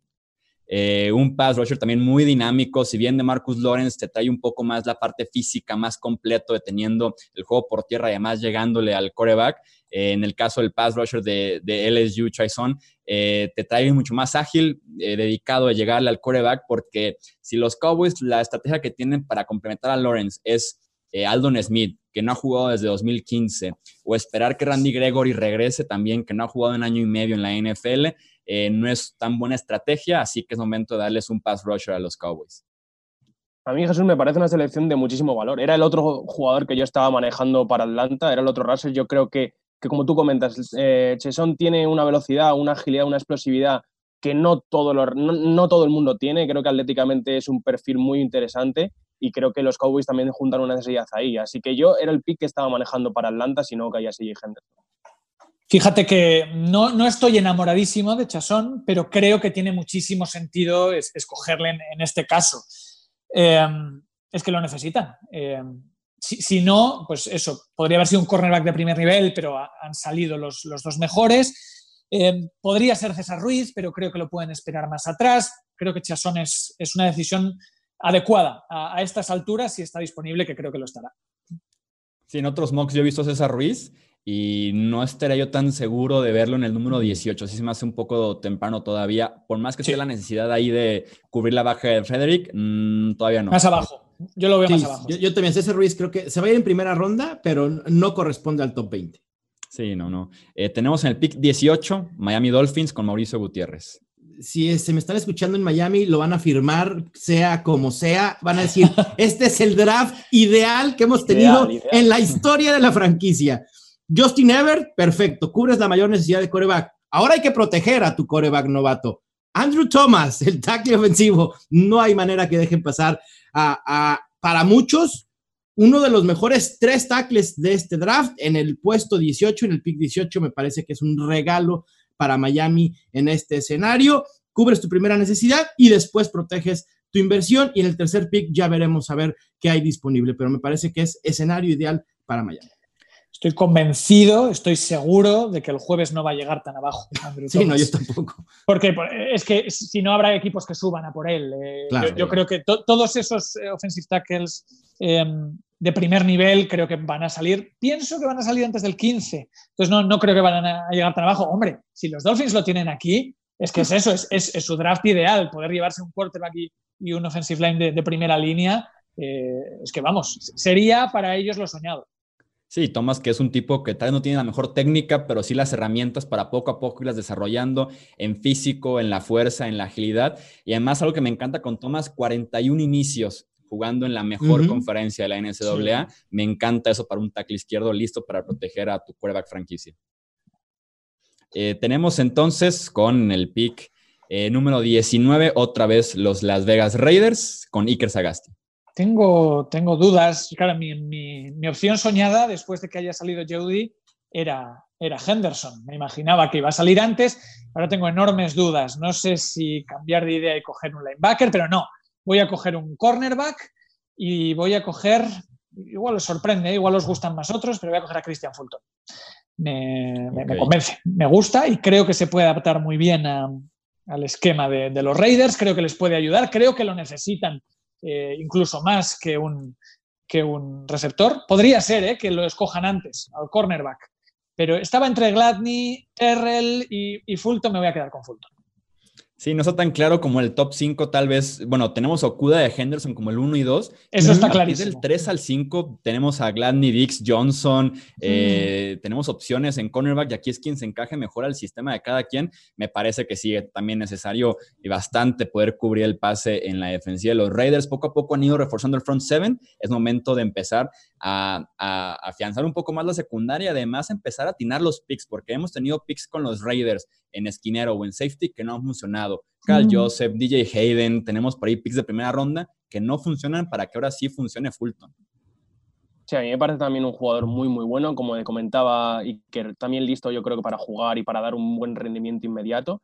eh, un pass rusher también muy dinámico. Si bien de Marcus Lawrence te trae un poco más la parte física, más completo, deteniendo el juego por tierra y además llegándole al coreback. Eh, en el caso del pass rusher de, LSU, Chaison, eh, te trae mucho más ágil, dedicado a llegarle al coreback, porque si los Cowboys, la estrategia que tienen para complementar a Lawrence es Aldon Smith, que no ha jugado desde 2015, o esperar que Randy Gregory regrese también, que no ha jugado en año y medio en la NFL, eh, no es tan buena estrategia, así que es momento de darles un pass rusher a los Cowboys. A mí Jesús me parece una selección de muchísimo valor. Era el otro jugador que yo estaba manejando para Atlanta, era el otro Russell. Yo creo que, como tú comentas, eh, tiene una velocidad, una agilidad, una explosividad que no todo, no, todo el mundo tiene. Creo que atléticamente es un perfil muy interesante y creo que los Cowboys también juntan una necesidad ahí. Así que yo era el pick que estaba manejando para Atlanta, si no caía CJ Henderson. Fíjate que no, no, estoy enamoradísimo de Chasón, pero creo que tiene muchísimo sentido escogerle en, este caso. Em, es que lo necesitan. Em, si, no, pues eso, podría haber sido un cornerback de primer nivel, pero han salido los, los dos mejores. Em, podría ser César Ruiz, pero creo que lo pueden esperar más atrás. Creo que Chasón es, es una decisión adecuada a, estas alturas si está disponible, que creo que lo estará. Sí, en otros mocks yo he visto a César Ruiz y no estaría yo tan seguro de verlo en el número 18. Así se me hace un poco temprano todavía. Por más que sea la necesidad ahí de cubrir la baja de Frederick, mm, todavía no. Más abajo. Yo lo veo más abajo. Yo, también, César Ruiz, creo que se va a ir en primera ronda, pero no corresponde al top 20. Sí, no, no. Eh, tenemos en el pick 18 Miami Dolphins con Mauricio Gutiérrez si se me están escuchando en Miami, lo van a firmar, sea como sea, van a decir, este es el draft ideal que hemos tenido en la historia de la franquicia. Justin Everett, perfecto, cubres la mayor necesidad de coreback. Ahora hay que proteger a tu coreback novato. Andrew Thomas, el tackle ofensivo, no hay manera que dejen pasar a, para muchos, uno de los mejores tres tackles de este draft en el puesto 18, en el pick 18, me parece que es un regalo para Miami en este escenario. Cubres tu primera necesidad y después proteges tu inversión y en el tercer pick ya veremos a ver qué hay disponible, pero me parece que es escenario ideal para Miami. Estoy convencido, estoy seguro de que el jueves no va a llegar tan abajo. sí, no, yo tampoco. Porque es que si no habrá equipos que suban a por él. Eh, yo, creo que todos esos eh, offensive tackles em, de primer nivel creo que van a salir. Pienso que van a salir antes del 15. Entonces no, no creo que van a llegar tan abajo. Hombre, si los Dolphins lo tienen aquí, es que es eso, es, es, su draft ideal, poder llevarse un quarterback y, y un offensive line de, primera línea. Eh, es que vamos, sería para ellos lo soñado. Sí, Thomas, que es un tipo que tal vez no tiene la mejor técnica, pero sí las herramientas para poco a poco irlas desarrollando en físico, en la fuerza, en la agilidad. Y además, algo que me encanta con Thomas, 41 inicios jugando en la mejor conferencia de la NCAA. Me encanta eso para un tackle izquierdo listo para proteger a tu quarterback franquicia. Eh, tenemos entonces con el pick eh, número 19, otra vez los Las Vegas Raiders con Iker Sagasti. Tengo, tengo dudas. Claro, mi, mi, opción soñada después de que haya salido Jody era, era Henderson. Me imaginaba que iba a salir antes. Ahora tengo enormes dudas. No sé si cambiar de idea y coger un linebacker, pero no. Voy a coger un cornerback y voy a coger, igual os sorprende, igual os gustan más otros, pero voy a coger a Christian Fulton. Me, convence, me gusta y creo que se puede adaptar muy bien al esquema de, de los Raiders. Creo que les puede ayudar, creo que lo necesitan eh, incluso más que un, que un receptor. Podría ser eh, que lo escojan antes, al cornerback. Pero estaba entre Gladney, Terrell y, y Fulton, me voy a quedar con Fulton. Sí, no está tan claro como el top 5, tal vez. Bueno, tenemos Okuda de Henderson como el 1 y 2. Eso está clarísimo. Del 3 al 5 tenemos a Gladney, Dix, Johnson. Eh, tenemos opciones en cornerback y aquí es quien se encaje mejor al sistema de cada quien. Me parece que sí, también necesario y bastante poder cubrir el pase en la defensiva. Los Raiders poco a poco han ido reforzando el front 7. Es momento de empezar a, afianzar un poco más la secundaria. Además, empezar a atinar los picks, porque hemos tenido picks con los Raiders en esquinero o en safety que no han funcionado. Cal mm. Joseph, DJ Hayden, tenemos por ahí picks de primera ronda que no funcionan para que ahora sí funcione Fulton. Sí, a mí me parece también un jugador muy, muy bueno, como comentaba, y que también listo yo creo que para jugar y para dar un buen rendimiento inmediato.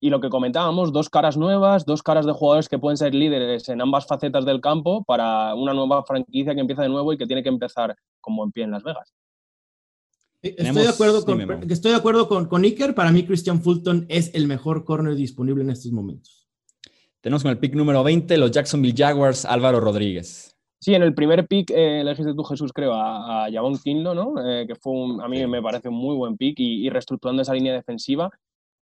Y lo que comentábamos, dos caras nuevas, dos caras de jugadores que pueden ser líderes en ambas facetas del campo para una nueva franquicia que empieza de nuevo y que tiene que empezar con buen pie en Las Vegas. Estoy de acuerdo, con, estoy de acuerdo con, con Iker. Para mí, Christian Fulton es el mejor corner disponible en estos momentos. Tenemos con el pick número 20 los Jacksonville Jaguars, Álvaro Rodríguez. Sí, en el primer pick eh, elegiste tú, Jesús, creo, a, a Javon Kinlo, ¿no? Eh, que fue a mí me parece un muy buen pick y, reestructurando esa línea defensiva.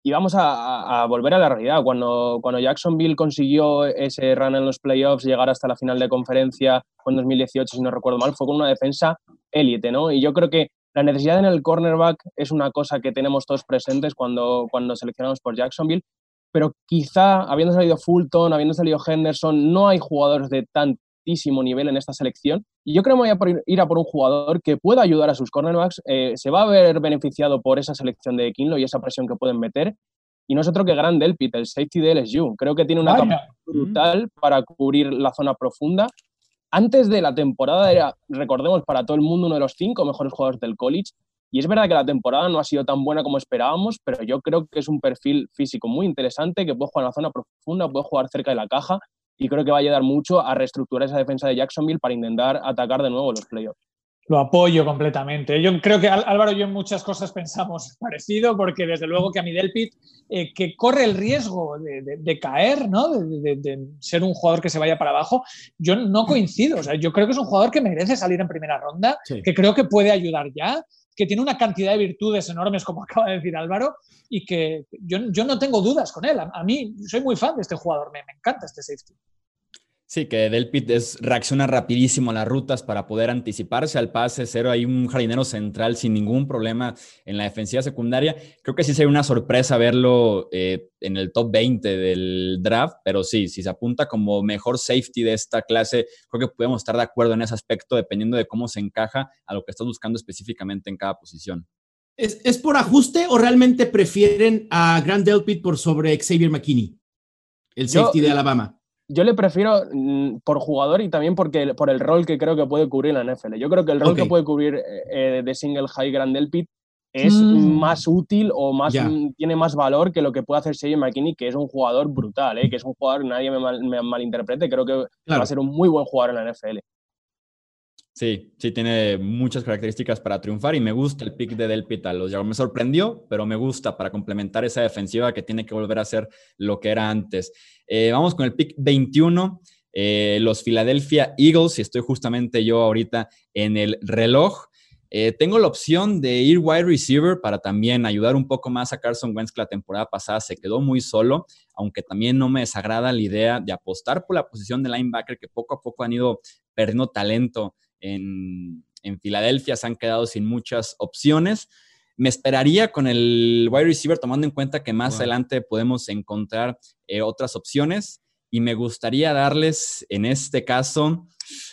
Y vamos a, volver a la realidad. Cuando, cuando Jacksonville consiguió ese run en los playoffs, llegar hasta la final de conferencia en 2018, si no recuerdo mal, fue con una defensa élite, ¿no? Y yo creo que la necesidad en el cornerback es una cosa que tenemos todos presentes cuando, cuando seleccionamos por Jacksonville, pero quizá habiendo salido Fulton, habiendo salido Henderson, no hay jugadores de tantísimo nivel en esta selección. Y yo creo que voy a ir a por un jugador que pueda ayudar a sus cornerbacks. Eh, se va a ver beneficiado por esa selección de Kinlo y esa presión que pueden meter. Y no es otro que Gran Delpit, el safety de LSU. Creo que tiene una capacidad brutal para cubrir la zona profunda antes de la temporada era, recordemos, para todo el mundo uno de los cinco mejores jugadores del college. Y es verdad que la temporada no ha sido tan buena como esperábamos, pero yo creo que es un perfil físico muy interesante, que puede jugar en la zona profunda, puede jugar cerca de la caja y creo que va a ayudar mucho a reestructurar esa defensa de Jacksonville para intentar atacar de nuevo los playoffs. Lo apoyo completamente. Yo creo que Álvaro y yo en muchas cosas pensamos parecido, porque desde luego que a mi Delpit, eh, que corre el riesgo de, caer, ¿no? De, ser un jugador que se vaya para abajo, yo no coincido. O sea, yo creo que es un jugador que merece salir en primera ronda, que creo que puede ayudar ya, que tiene una cantidad de virtudes enormes, como acaba de decir Álvaro, y que yo, yo no tengo dudas con él. A, mí soy muy fan de este jugador, me, me encanta este safety. Sí, que Delpit es, reacciona rapidísimo a las rutas para poder anticiparse al pase, cero hay un jardinero central sin ningún problema en la defensiva secundaria. Creo que sí sería una sorpresa verlo eh, en el top 20 del draft, pero sí, si se apunta como mejor safety de esta clase, creo que podemos estar de acuerdo en ese aspecto dependiendo de cómo se encaja a lo que estás buscando específicamente en cada posición. ¿Es, por ajuste o realmente prefieren a Grant Delpit por sobre Xavier McKinney, el safety de Alabama? Yo le prefiero mm, por jugador y también porque, por el rol que creo que puede cubrir la NFL. Yo creo que el rol que puede cubrir eh, eh, de single high Grandel Pit es mm. más útil o más mm, tiene más valor que lo que puede hacer Shea McKinney, que es un jugador brutal, ¿eh? que es un jugador, nadie me, malinterprete, creo que va a ser un muy buen jugador en la NFL. Sí, sí, tiene muchas características para triunfar y me gusta el pick de Del Pita. Los me sorprendió, pero me gusta para complementar esa defensiva que tiene que volver a ser lo que era antes. Eh, vamos con el pick 21. Eh, los Philadelphia Eagles, y estoy justamente yo ahorita en el reloj. Eh, tengo la opción de ir wide receiver para también ayudar un poco más a Carson Wentz que la temporada pasada se quedó muy solo, aunque también no me desagrada la idea de apostar por la posición de linebacker que poco a poco han ido perdiendo talento en, Filadelfia se han quedado sin muchas opciones. Me esperaría con el wide receiver, tomando en cuenta que más adelante podemos encontrar eh, otras opciones. Y me gustaría darles, en este caso,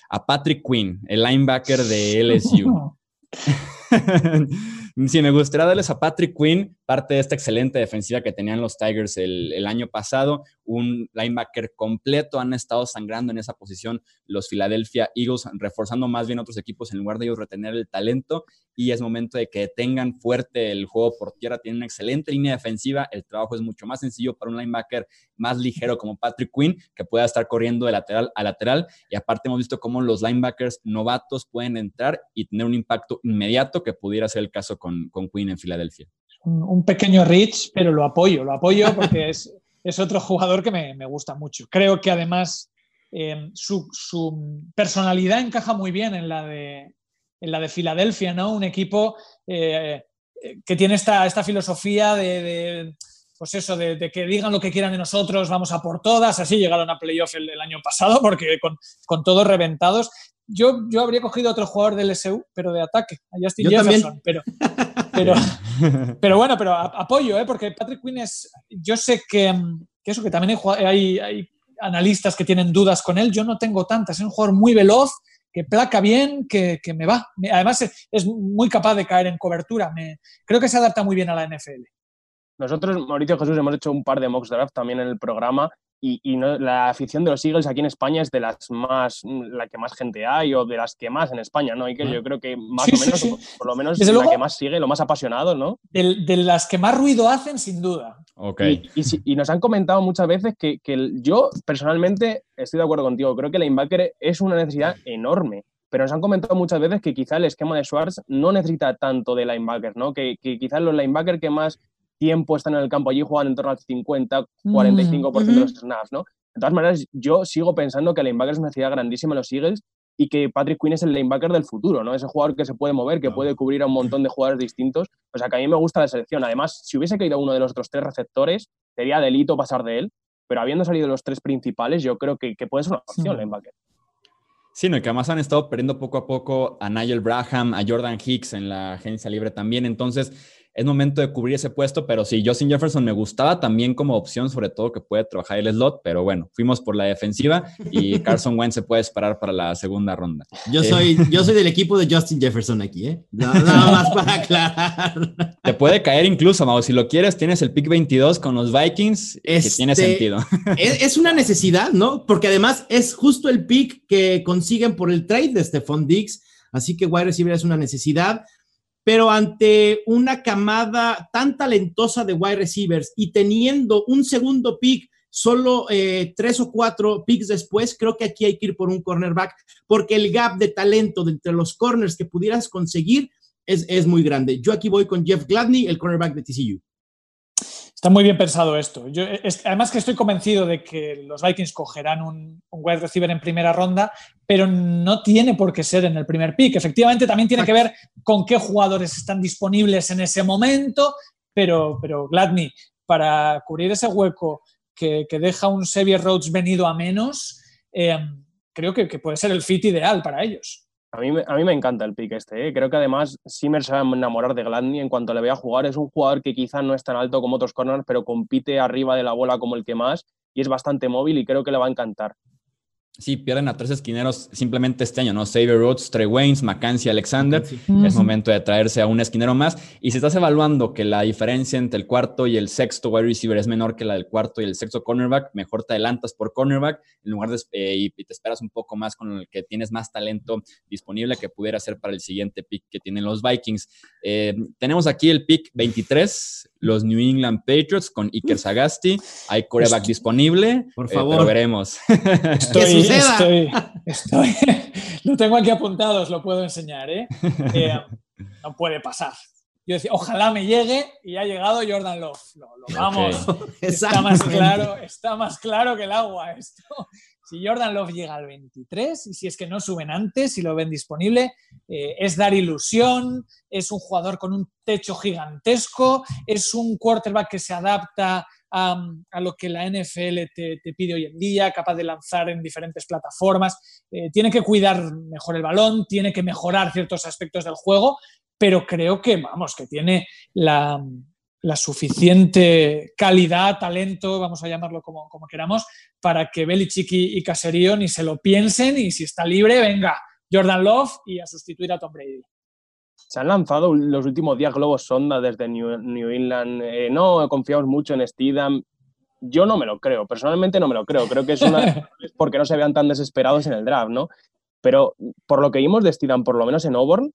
a Patrick Quinn, el linebacker de LSU. sí, me gustaría darles a Patrick Quinn, parte de esta excelente defensiva que tenían los Tigers el, año pasado, un linebacker completo, han estado sangrando en esa posición los Philadelphia Eagles, reforzando más bien otros equipos en lugar de ellos retener el talento. Y es momento de que tengan fuerte el juego por tierra, tienen una excelente línea defensiva, el trabajo es mucho más sencillo para un linebacker más ligero como Patrick Quinn, que pueda estar corriendo de lateral a lateral. Y aparte hemos visto cómo los linebackers novatos pueden entrar y tener un impacto inmediato que pudiera ser el caso con, con Quinn en Filadelfia un, pequeño Rich, pero lo apoyo, lo apoyo porque es, es otro jugador que me, me, gusta mucho. Creo que además eh, su, su, personalidad encaja muy bien en la de, en la de Filadelfia, ¿no? Un equipo eh, que tiene esta, esta filosofía de, pues eso, de, que digan lo que quieran de nosotros, vamos a por todas. Así llegaron a playoff el, el año pasado, porque con, con, todos reventados. Yo, yo habría cogido otro jugador del SU, pero de ataque, a Justin Jefferson. Pero, pero, pero bueno, pero apoyo, ¿eh? porque Patrick Quinn es. Yo sé que, que eso, que también hay, hay, analistas que tienen dudas con él. Yo no tengo tantas. Es un jugador muy veloz, que placa bien, que, que me va. Además, es, muy capaz de caer en cobertura. Me, creo que se adapta muy bien a la NFL. Nosotros, Mauricio Jesús, hemos hecho un par de mock draft también en el programa y, no, la afición de los Eagles aquí en España es de las más, la que más gente hay o de las que más en España, ¿no? Y que yo creo que más o menos, por, lo menos, la que más sigue, lo más apasionado, ¿no? De, las que más ruido hacen, sin duda. Ok. Y, nos han comentado muchas veces que, que, yo personalmente estoy de acuerdo contigo, creo que la linebacker es una necesidad enorme. Pero nos han comentado muchas veces que quizá el esquema de Schwartz no necesita tanto de linebacker, ¿no? Que, que quizás los linebackers que más tiempo están en el campo allí, juegan en torno al 50, 45% de los snaps, ¿no? De todas maneras, yo sigo pensando que el linebacker es una necesidad grandísima en los Eagles y que Patrick Quinn es el linebacker del futuro, ¿no? Ese jugador que se puede mover, que puede cubrir a un montón de jugadores distintos. O sea, que a mí me gusta la selección. Además, si hubiese caído uno de los otros tres receptores, sería delito pasar de él. Pero habiendo salido los tres principales, yo creo que, que puede ser una opción, el linebacker. Sí, no, y que además han estado perdiendo poco a poco a Nigel Braham, a Jordan Hicks en la agencia libre también. Entonces, es momento de cubrir ese puesto, pero sí, Justin Jefferson me gustaba también como opción, sobre todo que puede trabajar el slot, pero bueno, fuimos por la defensiva y Carson Wentz se puede esperar para la segunda ronda. Yo eh, soy, yo soy del equipo de Justin Jefferson aquí, ¿eh? Nada, más para aclarar. Te puede caer incluso, Mau, si lo quieres, tienes el pick 22 con los Vikings, que tiene este, sentido. Es, una necesidad, ¿no? Porque además es justo el pick que consiguen por el trade de Stephon Diggs, así que wide receiver es una necesidad pero ante una camada tan talentosa de wide receivers y teniendo un segundo pick solo eh, tres o cuatro picks después, creo que aquí hay que ir por un cornerback, porque el gap de talento de entre los corners que pudieras conseguir es, es muy grande. Yo aquí voy con Jeff Gladney, el cornerback de TCU. Está muy bien pensado esto. Yo, además que estoy convencido de que los Vikings cogerán un, wide receiver en primera ronda, pero no tiene por qué ser en el primer pick. Efectivamente, también tiene que ver con qué jugadores están disponibles en ese momento, pero, pero Gladney, para cubrir ese hueco que, deja un Xavier Rhodes venido a menos, eh, creo que, que puede ser el fit ideal para ellos. A mí, a mí me encanta el pick este. ¿eh? Creo que además Simmer se va a enamorar de Gladney en cuanto le vea jugar. Es un jugador que quizá no es tan alto como otros corners, pero compite arriba de la bola como el que más y es bastante móvil y creo que le va a encantar. Sí, pierden a tres esquineros simplemente este año, ¿no? Xavier Rhodes, Trey Waynes, McCancy, Alexander. Es momento de traerse a un esquinero más. Y si estás evaluando que la diferencia entre el cuarto y el sexto wide receiver es menor que la del cuarto y el sexto cornerback, mejor te adelantas por cornerback en lugar de eh, y te esperas un poco más con el que tienes más talento disponible que pudiera ser para el siguiente pick que tienen los Vikings. Eh, tenemos aquí el pick 23, los New England Patriots con Iker Sagasti. Hay coreback disponible. Por favor. pero veremos. Estoy, estoy, lo tengo aquí apuntado, os lo puedo enseñar. ¿eh? ¿eh? no puede pasar. Yo decía, ojalá me llegue y ha llegado Jordan Love. Lo, vamos. Está más, claro, está más claro que el agua esto. Si Jordan Love llega al 23 y si es que no suben antes y lo ven disponible, eh, es dar ilusión, es un jugador con un techo gigantesco, es un quarterback que se adapta a, lo que la NFL te, pide hoy en día, capaz de lanzar en diferentes plataformas. Eh, tiene que cuidar mejor el balón, tiene que mejorar ciertos aspectos del juego, pero creo que, vamos, que tiene la, suficiente calidad, talento, vamos a llamarlo como, como queramos, para que Belichick y, y Caserío ni se lo piensen y si está libre, venga, Jordan Love y a sustituir a Tom Brady. Se han lanzado los últimos días globos sonda desde New, England. Eh, no confiamos mucho en Steedham. Yo no me lo creo, personalmente no me lo creo. Creo que es una porque no se vean tan desesperados en el draft, ¿no? Pero por lo que vimos de Steedham, por lo menos en Auburn,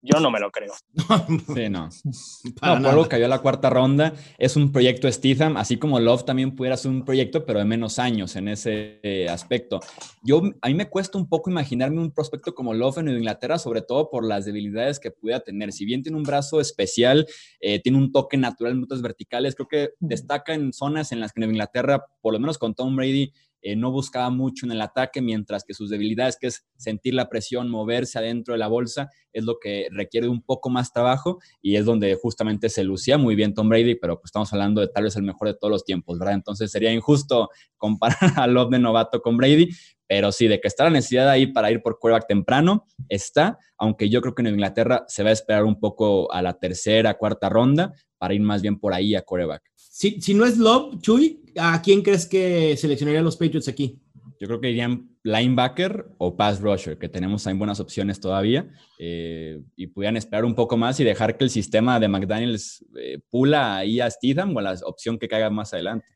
yo no me lo creo. Sí, no. no, por algo cayó a la cuarta ronda. Es un proyecto Stitham, así como Love también pudiera ser un proyecto, pero de menos años en ese eh, aspecto. Yo, a mí me cuesta un poco imaginarme un prospecto como Love en Inglaterra, sobre todo por las debilidades que pudiera tener. Si bien tiene un brazo especial, eh, tiene un toque natural en rutas verticales, creo que destaca en zonas en las que en Inglaterra, por lo menos con Tom Brady, eh, no buscaba mucho en el ataque, mientras que sus debilidades, que es sentir la presión, moverse adentro de la bolsa, es lo que requiere un poco más trabajo y es donde justamente se lucía muy bien Tom Brady, pero pues estamos hablando de tal vez el mejor de todos los tiempos, ¿verdad? Entonces sería injusto comparar a Love de novato con Brady, pero sí, de que está la necesidad ahí para ir por quarterback temprano, está, aunque yo creo que en Inglaterra se va a esperar un poco a la tercera, cuarta ronda para ir más bien por ahí a quarterback. Si, si no es Love, Chuy, ¿a quién crees que seleccionarían los Patriots aquí? Yo creo que irían linebacker o pass rusher, que tenemos ahí buenas opciones todavía, eh, y pudieran esperar un poco más y dejar que el sistema de McDaniels eh, pula ahí a Steedham o a la opción que caiga más adelante.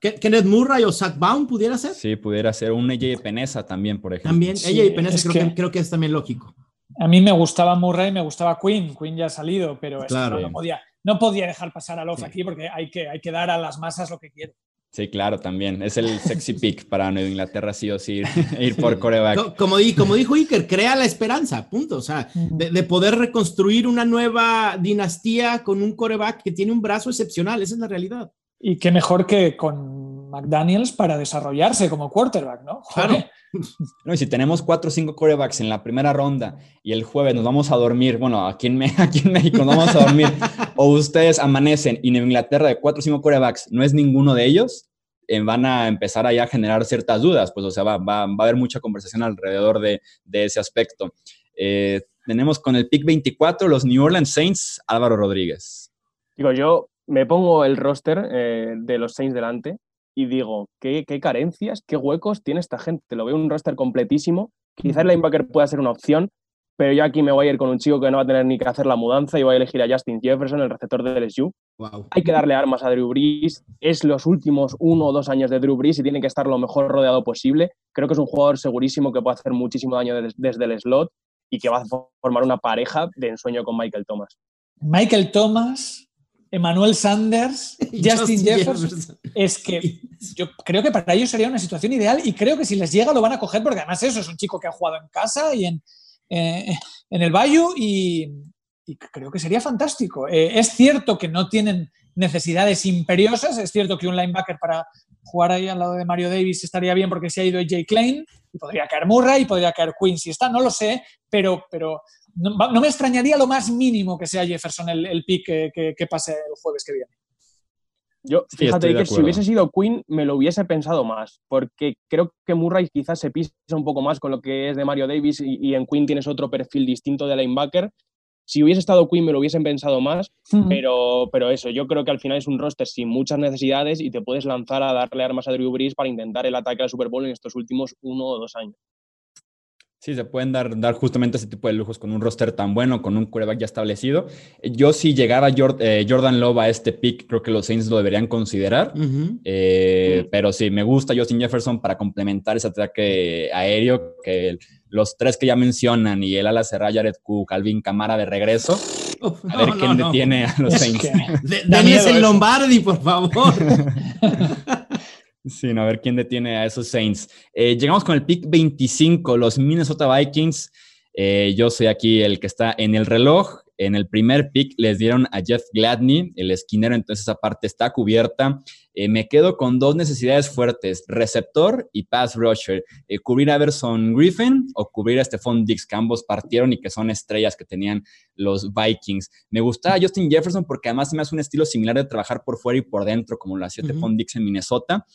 Kenneth Murray o Zach Baum pudiera ser. Sí, pudiera ser un AJ Peneza también, por ejemplo. También, AJ Peneza creo que, creo que es también lógico. A mí me gustaba Murray, me gustaba Quinn. Quinn ya ha salido, pero claro. no, podía, no podía dejar pasar a Love aquí porque hay que, hay que dar a las masas lo que quiere. Sí, claro, también. Es el sexy pick para Nueva Inglaterra, sí o sí, ir, por coreback. Como, como dijo Iker, crea la esperanza, punto. O sea, de, poder reconstruir una nueva dinastía con un coreback que tiene un brazo excepcional. Esa es la realidad. Y qué mejor que con McDaniels para desarrollarse como quarterback, ¿no? Claro. No, y si tenemos cuatro o cinco corebacks en la primera ronda y el jueves nos vamos a dormir, bueno, aquí en, aquí en México nos vamos a dormir, o ustedes amanecen y en Inglaterra de cuatro o cinco corebacks no es ninguno de ellos, eh, van a empezar a generar ciertas dudas, pues o sea, va, a haber mucha conversación alrededor de, de ese aspecto. Eh, tenemos con el pick 24 los New Orleans Saints, Álvaro Rodríguez. Digo, yo me pongo el roster eh, de los Saints delante y digo, ¿qué, carencias, qué huecos tiene esta gente. Lo veo un roster completísimo. Quizás el linebacker pueda ser una opción, pero yo aquí me voy a ir con un chico que no va a tener ni que hacer la mudanza y voy a elegir a Justin Jefferson, el receptor de LSU. Hay que darle armas a Drew Brees. Es los últimos uno o dos años de Drew Brees y tiene que estar lo mejor rodeado posible. Creo que es un jugador segurísimo que puede hacer muchísimo daño desde el slot y que va a formar una pareja de ensueño con Michael Thomas. Michael Thomas, Emmanuel Sanders, Justin Jefferson. Es que yo creo que para ellos sería una situación ideal y creo que si les llega lo van a coger porque además eso es un chico que ha jugado en casa y en, eh, en el Bayou y, creo que sería fantástico. Eh, es cierto que no tienen necesidades imperiosas, es cierto que un linebacker para jugar ahí al lado de Mario Davis estaría bien porque se ha ido Jay Klein y podría caer Murray y podría caer Quinn si está, no lo sé, pero, pero no, me extrañaría lo más mínimo que sea Jefferson el, el pick que, pase el jueves que viene. Yo, fíjate que si hubiese sido Quinn, me lo hubiese pensado más, porque creo que Murray quizás se pisa un poco más con lo que es de Mario Davis y, en Quinn tienes otro perfil distinto de linebacker. Si hubiese estado Quinn, me lo hubiesen pensado más, pero, pero eso, yo creo que al final es un roster sin muchas necesidades y te puedes lanzar a darle armas a Drew Brees para intentar el ataque al Super Bowl en estos últimos uno o dos años. Sí, se pueden dar, dar justamente ese tipo de lujos con un roster tan bueno, con un quarterback ya establecido. Yo si llegara eh, Jordan Love a este pick, creo que los Saints lo deberían considerar. Eh, pero sí, me gusta Justin Jefferson para complementar ese ataque aéreo, que los tres que ya mencionan y el ala cerrada Jared Cook, Alvin Camara de regreso. a ver quién detiene a los Saints. Denles el Lombardi, por favor. Sí, a ver quién detiene a esos Saints. Eh, llegamos con el pick 25, los Minnesota Vikings. Eh, yo soy aquí el que está en el reloj. En el primer pick les dieron a Jeff Gladney, el esquinero, entonces esa parte está cubierta. Eh, me quedo con dos necesidades fuertes, receptor y pass rusher. cubrir a Everson Griffin o cubrir a Stephon Dix, que ambos partieron y que son estrellas que tenían los Vikings. Me gustaba Justin Jefferson porque además me hace un estilo similar de trabajar por fuera y por dentro, como lo hacía Stephon Dix en Minnesota.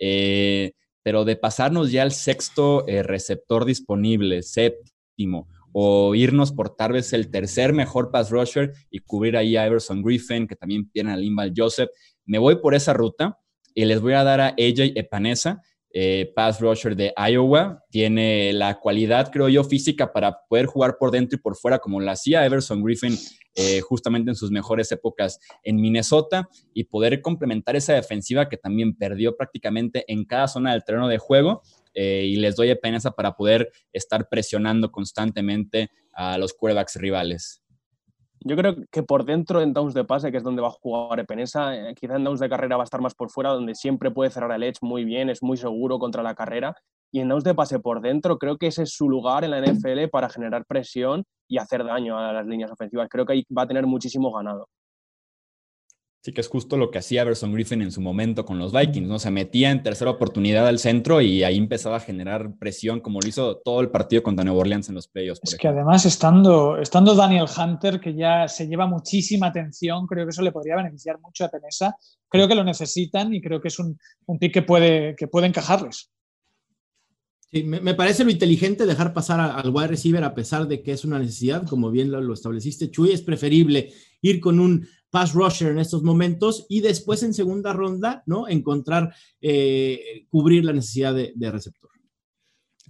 Eh, pero de pasarnos ya al sexto eh, receptor disponible, séptimo, o irnos por tal vez el tercer mejor pass rusher y cubrir ahí a Everson Griffin, que también tiene a Limbal Joseph, me voy por esa ruta y les voy a dar a AJ Epanesa, eh, pass rusher de Iowa. Tiene la cualidad, creo yo, física para poder jugar por dentro y por fuera, como lo hacía Everson Griffin eh, justamente en sus mejores épocas en Minnesota, y poder complementar esa defensiva que también perdió prácticamente en cada zona del terreno de juego. Eh, y les doy pena para poder estar presionando constantemente a los quarterbacks rivales. Yo creo que por dentro en downs de pase, que es donde va a jugar Epenesa, eh, quizá en downs de carrera va a estar más por fuera, donde siempre puede cerrar el edge muy bien, es muy seguro contra la carrera. Y en downs de pase por dentro, creo que ese es su lugar en la NFL para generar presión y hacer daño a las líneas ofensivas. Creo que ahí va a tener muchísimo ganado. Sí, que es justo lo que hacía Everson Griffin en su momento con los Vikings, ¿no? Se metía en tercera oportunidad al centro y ahí empezaba a generar presión, como lo hizo todo el partido contra Nuevo Orleans en los playoffs. Es que además, estando, estando Daniel Hunter, que ya se lleva muchísima atención, creo que eso le podría beneficiar mucho a Tenesa. Creo que lo necesitan y creo que es un, un pick que puede, que puede encajarles. Sí, me, parece lo inteligente dejar pasar al wide receiver a pesar de que es una necesidad, como bien lo, lo estableciste, Chuy, es preferible ir con un pass rusher en estos momentos y después en segunda ronda, ¿no? Encontrar, eh, cubrir la necesidad de, receptor.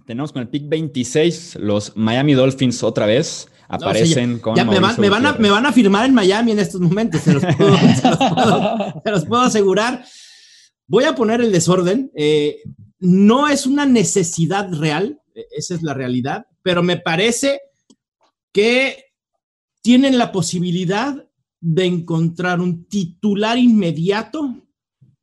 Tenemos con el pick 26 los Miami Dolphins otra vez. Aparecen con. me, van a, me, van a, firmar en Miami en estos momentos, se los puedo, asegurar. Voy a poner el desorden. Eh, no es una necesidad real, e, esa es la realidad, pero me parece que tienen la posibilidad de encontrar un titular inmediato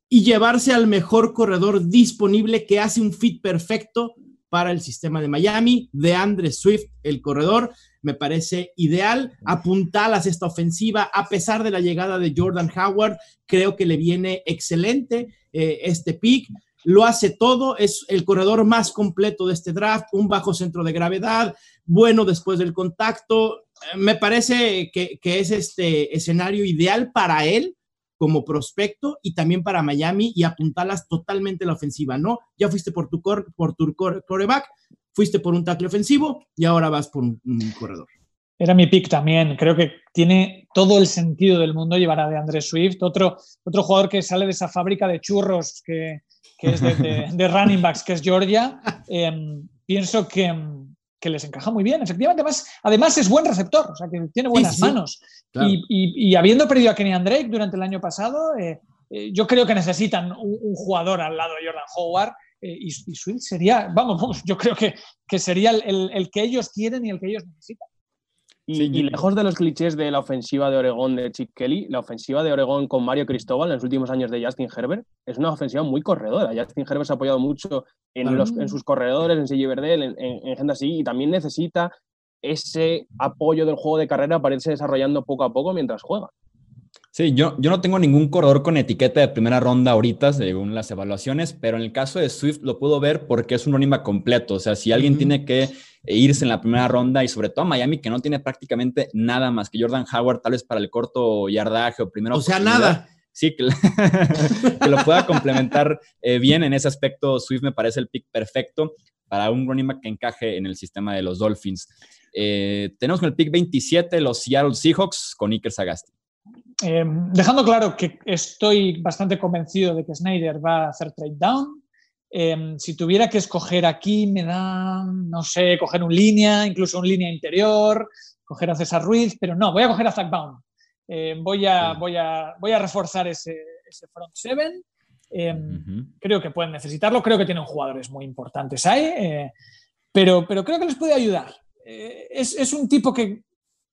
y llevarse al mejor corredor disponible que hace un fit perfecto para el sistema de Miami, de Andre Swift, el corredor, me parece ideal. Apuntalas esta ofensiva, a pesar de la llegada de Jordan Howard, creo que le viene excelente eh, este pick. Lo hace todo, es el corredor más completo de este draft, un bajo centro de gravedad, bueno después del contacto, me parece que, es este escenario ideal para él como prospecto y también para Miami y apuntalas totalmente la ofensiva, ¿no? Ya fuiste por tu, por tu coreback, fuiste por un tackle ofensivo y ahora vas por un, corredor. Era mi pick también. Creo que tiene todo el sentido del mundo llevar a de Andrés Swift, otro, otro jugador que sale de esa fábrica de churros que, es de, running backs, que es Georgia. Em, pienso que, em, que les encaja muy bien. Efectivamente, además, además es buen receptor, o sea, que tiene buenas manos. Y, habiendo perdido a Kenny Drake durante el año pasado, eh, eh, yo creo que necesitan un, jugador al lado de Jordan Howard y, Swift sería, vamos, yo creo que, que sería el, que ellos quieren y el que ellos necesitan. Y, lejos de los clichés de la ofensiva de Oregón de Chip Kelly, la ofensiva de Oregón con Mario Cristóbal en los últimos años de Justin Herbert es una ofensiva muy corredora. Justin Herbert se ha apoyado mucho en, los, en sus corredores, en Sergi Verdel, en, en, gente así, y también necesita ese apoyo del juego de carrera para irse desarrollando poco a poco mientras juega. Sí, yo, yo no tengo ningún corredor con etiqueta de primera ronda ahorita, según las evaluaciones, pero en el caso de Swift lo puedo ver porque es un running completo. O sea, si alguien tiene que irse en la primera ronda y sobre todo a Miami, que no tiene prácticamente nada más que Jordan Howard, tal vez para el corto yardaje o primero. O sea, nada. Sí, que, que, lo pueda complementar eh, bien en ese aspecto. Swift me parece el pick perfecto para un running back que encaje en el sistema de los Dolphins. Eh, tenemos con el pick 27 los Seattle Seahawks con Iker Sagasti. Eh, dejando claro que estoy bastante convencido de que Snyder va a hacer trade down. Eh, si tuviera que escoger aquí, me da, no sé, coger un línea, incluso un línea interior, coger a César Ruiz, pero no, voy a coger a Zach Baum. voy, a, voy, a, voy a reforzar ese, front seven. Creo que pueden necesitarlo, creo que tienen jugadores muy importantes ahí, pero, pero creo que les puede ayudar. Es, es, un tipo que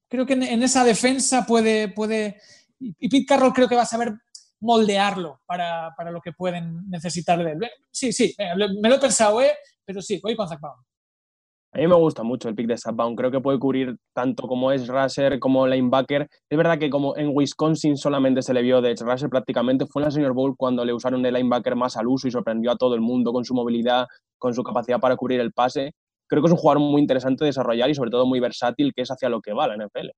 creo que en, esa defensa puede, puede, y Pete Carroll creo que va a saber moldearlo para, para lo que pueden necesitar de él. Sí, sí, me lo he pensado, ¿eh? pero sí, voy con Zach Baum. A mí me gusta mucho el pick de Zach Baum. Creo que puede cubrir tanto como es Rusher como linebacker. Es verdad que como en Wisconsin solamente se le vio de Rusher prácticamente, fue en la Senior Bowl cuando le usaron el linebacker más al uso y sorprendió a todo el mundo con su movilidad, con su capacidad para cubrir el pase creo que es un jugador muy interesante de desarrollar y sobre todo muy versátil, que es hacia lo que va la NFL.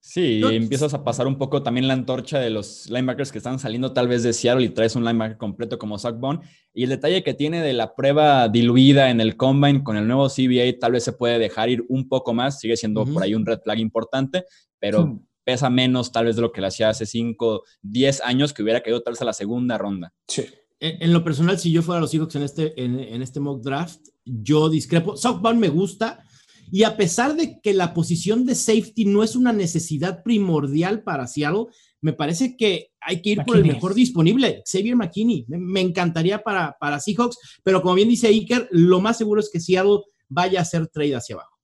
Sí, y empiezas a pasar un poco también la antorcha de los linebackers que están saliendo tal vez de Seattle y traes un linebacker completo como Zach Bond. Y el detalle que tiene de la prueba diluida en el combine con el nuevo CBA tal vez se puede dejar ir un poco más, sigue siendo por ahí un red flag importante, pero pesa menos tal vez de lo que le hacía hace 5, 10 años que hubiera caído tal vez a la segunda ronda. Sí. En, lo personal, si yo fuera a los Seahawks en este, en, este mock draft, yo discrepo. Southbound me gusta. Y a pesar de que la posición de safety no es una necesidad primordial para Seattle, me parece que hay que ir por el mejor disponible, Xavier McKinney. Me, encantaría para, para Seahawks, pero como bien dice Iker, lo más seguro es que Seattle vaya a hacer trade hacia abajo.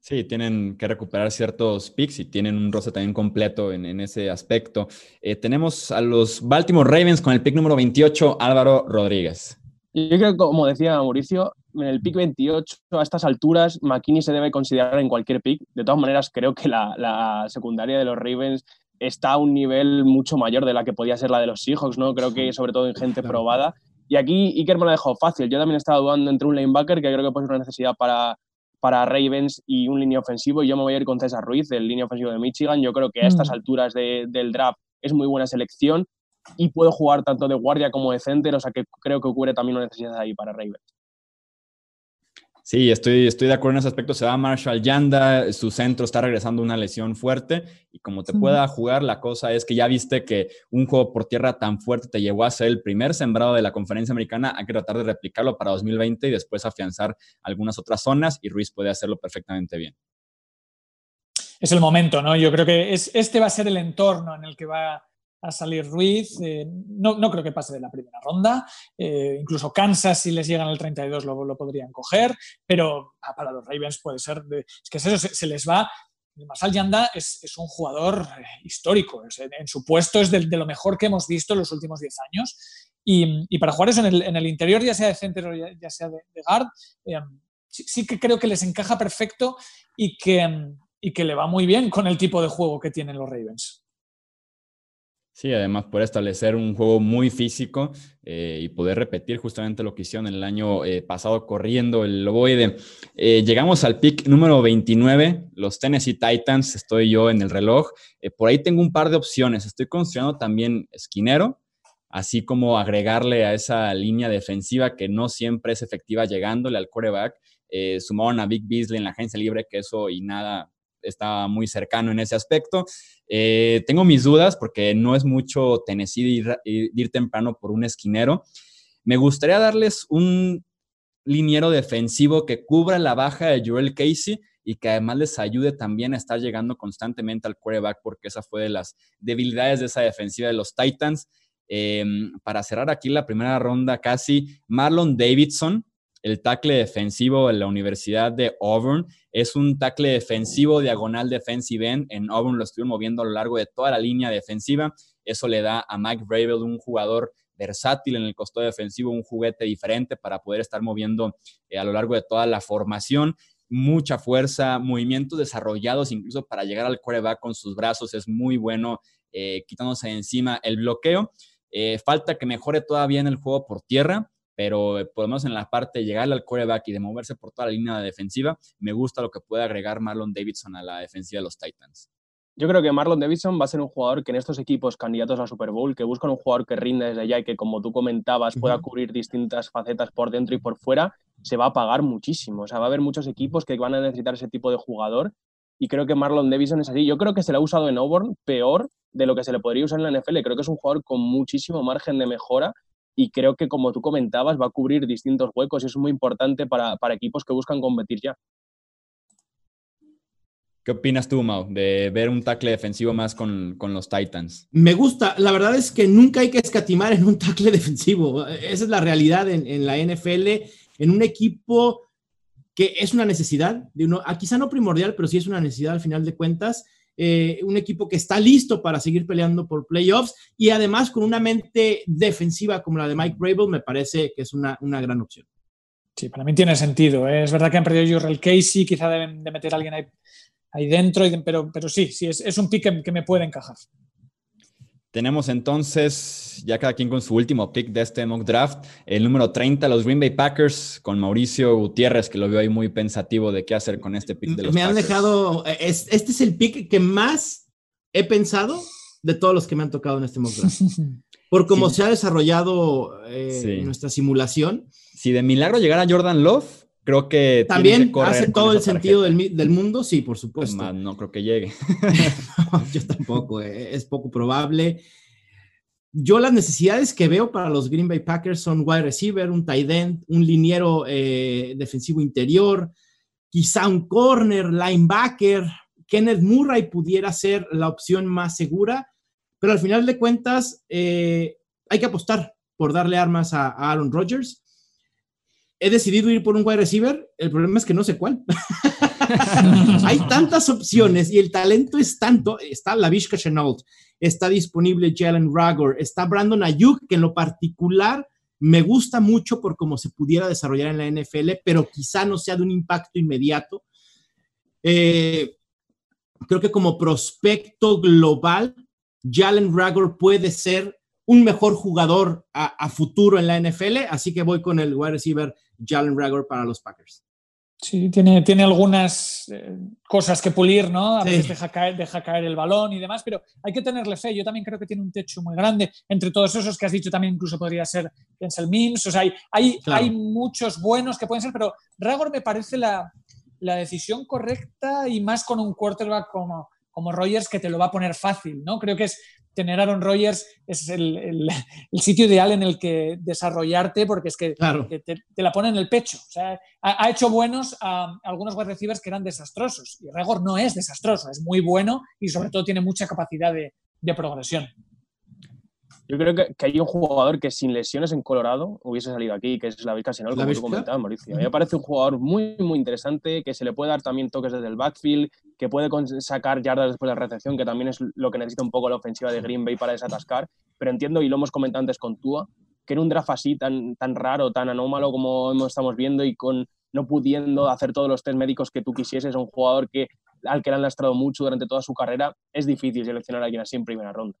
Sí, tienen que recuperar ciertos picks y tienen un roster también completo en, ese aspecto. Eh, tenemos a los Baltimore Ravens con el pick número 28, Álvaro Rodríguez. Yo creo que, como decía Mauricio, en el pick 28, a estas alturas, McKinney se debe considerar en cualquier pick. De todas maneras, creo que la, secundaria de los Ravens está a un nivel mucho mayor de la que podía ser la de los Seahawks, ¿no? Creo que sobre todo en gente probada. Y aquí Iker me lo dejó fácil. Yo también estaba dudando entre un linebacker, que creo que puede ser una necesidad para, para Ravens y un línea ofensivo. Y yo me voy a ir con César Ruiz, el línea ofensivo de Michigan. Yo creo que a estas mm. alturas del draft es muy buena selección y puede jugar tanto de guardia como de center, o sea que creo que ocurre también una necesidad ahí para Ravens. Sí, estoy, estoy de acuerdo en ese aspecto. Se va Marshall Yanda, su centro está regresando una lesión fuerte y como te pueda jugar, la cosa es que ya viste que un juego por tierra tan fuerte te llevó a ser el primer sembrado de la conferencia americana. Hay que tratar de replicarlo para 2020 y después afianzar algunas otras zonas y Ruiz puede hacerlo perfectamente bien. Es el momento, ¿no? Yo creo que es, este va a ser el entorno en el que va a salir Ruiz. Eh, no, no, creo que pase de la primera ronda. Eh, incluso Kansas, si les llegan al 32, lo, lo podrían coger. Pero ah, para los Ravens puede ser. es que eso se, les va. Marshall Yanda es, es un jugador eh, histórico. en, su puesto es de, lo mejor que hemos visto en los últimos 10 años. Y, y para jugar eso en el, en el, interior, ya sea de center o ya, sea de, guard, sí, sí, que creo que les encaja perfecto y que, y que le va muy bien con el tipo de juego que tienen los Ravens. Sí, además por establecer un juego muy físico eh, y poder repetir justamente lo que hicieron el año eh, pasado corriendo el Loboide. Eh, llegamos al pick número 29, los Tennessee Titans, estoy yo en el reloj. por ahí tengo un par de opciones. Estoy considerando también esquinero, así como agregarle a esa línea defensiva que no siempre es efectiva llegándole al quarterback. sumaron a Big Beasley en la agencia libre, que eso y nada está muy cercano en ese aspecto. Eh, tengo mis dudas porque no es mucho Tennessee ir, ir, temprano por un esquinero. Me gustaría darles un liniero defensivo que cubra la baja de Joel Casey y que además les ayude también a estar llegando constantemente al quarterback porque esa fue de las debilidades de esa defensiva de los Titans. Em, para cerrar aquí la primera ronda casi, Marlon Davidson, el tackle defensivo de la Universidad de Auburn. Es un tackle defensivo diagonal defensive end. En Auburn lo estuvieron moviendo a lo largo de toda la línea defensiva. Eso le da a Mike Bravel un jugador versátil en el costado defensivo, un juguete diferente para poder estar moviendo eh, a lo largo de toda la formación. Mucha fuerza, movimientos desarrollados incluso para llegar al quarterback con sus brazos. Es muy bueno eh, quitándose encima el bloqueo. Eh, falta que mejore todavía en el juego por tierra, pero por lo menos en la parte de llegarle al quarterback y de moverse por toda la línea defensiva, me gusta lo que puede agregar Marlon Davidson a la defensiva de los Titans. Yo creo que Marlon Davidson va a ser un jugador que en estos equipos candidatos a Super Bowl, que buscan un jugador que rinde desde allá y que, como tú comentabas, pueda cubrir distintas facetas por dentro y por fuera, se va a pagar muchísimo. O sea, va a haber muchos equipos que van a necesitar ese tipo de jugador y creo que Marlon Davidson es así. Yo creo que se le ha usado en Auburn peor de lo que se le podría usar en la NFL. Creo que es un jugador con muchísimo margen de mejora y creo que, como tú comentabas, va a cubrir distintos huecos y es muy importante para, para equipos que buscan competir ya. ¿Qué opinas tú, Mau, de ver un tackle defensivo más con, con, los Titans? Me gusta. La verdad es que nunca hay que escatimar en un tackle defensivo. Esa es la realidad en, en la NFL. En un equipo que es una necesidad, de uno, ah, quizá no primordial, pero sí es una necesidad al final de cuentas. Eh, un equipo que está listo para seguir peleando por playoffs y además con una mente defensiva como la de Mike Brable, me parece que es una, una gran opción. Sí, para mí tiene sentido. ¿eh? Es verdad que han perdido a Jurrell Casey, quizá deben de meter a alguien ahí, dentro, pero, pero sí, sí, es, es un pick que me puede encajar. Tenemos entonces, ya cada quien con su último pick de este mock draft, el número 30, los Green Bay Packers, con Mauricio Gutiérrez, que lo veo ahí muy pensativo de qué hacer con este pick de los Me han dejado, este es el pick que más he pensado de todos los que me han tocado en este mock draft. Por cómo se ha desarrollado eh, nuestra simulación. Si de milagro llegara Jordan Love, creo que también hace todo el sentido del, mundo, sí, por supuesto. no creo que llegue. yo tampoco, eh, es poco probable. Yo las necesidades que veo para los Green Bay Packers son wide receiver, un tight end, un liniero eh, defensivo interior, quizá un corner, linebacker. Kenneth Murray pudiera ser la opción más segura, pero al final de cuentas eh, hay que apostar por darle armas a Aaron Rodgers he decidido ir por un wide receiver. El problema es que no sé cuál. Hay tantas opciones y el talento es tanto. Está la Vishka Chenault, está disponible Jalen Ragor, está Brandon Ayuk, que en lo particular me gusta mucho por cómo se pudiera desarrollar en la NFL, pero quizá no sea de un impacto inmediato. Eh, creo que como prospecto global, Jalen Ragor puede ser un mejor jugador a, futuro en la NFL, así que voy con el wide receiver Jalen Rager para los Packers. Sí, tiene, tiene algunas eh, cosas que pulir, ¿no? A veces deja caer, deja caer el balón y demás, pero hay que tenerle fe. Yo también creo que tiene un techo muy grande. Entre todos esos que has dicho, también incluso podría ser Denzel Mims. O sea, hay, hay, hay muchos buenos que pueden ser, pero Ragor me parece la, la decisión correcta y más con un quarterback como, como Rogers que te lo va a poner fácil, ¿no? Creo que es tener Aaron Rodgers es el, sitio ideal en el que desarrollarte porque es que, te, la pone en el pecho. O sea, ha, hecho buenos a, algunos wide receivers que eran desastrosos y Regor no es desastroso, es muy bueno y sobre todo tiene mucha capacidad de, de progresión. Yo creo que, hay un jugador que sin lesiones en Colorado hubiese salido aquí, que es la Senol, como tú comentabas, Mauricio. A mí me parece un jugador muy, muy interesante, que se le puede dar también toques desde el backfield, que puede sacar yardas después de la recepción, que también es lo que necesita un poco la ofensiva de Green Bay para desatascar. Pero entiendo, y lo hemos comentado antes con Tua, que en un draft así tan, tan raro, tan anómalo como estamos viendo y con no pudiendo hacer todos los test médicos que tú quisieses, un jugador que, al que le han lastrado mucho durante toda su carrera, es difícil seleccionar a alguien así en primera ronda.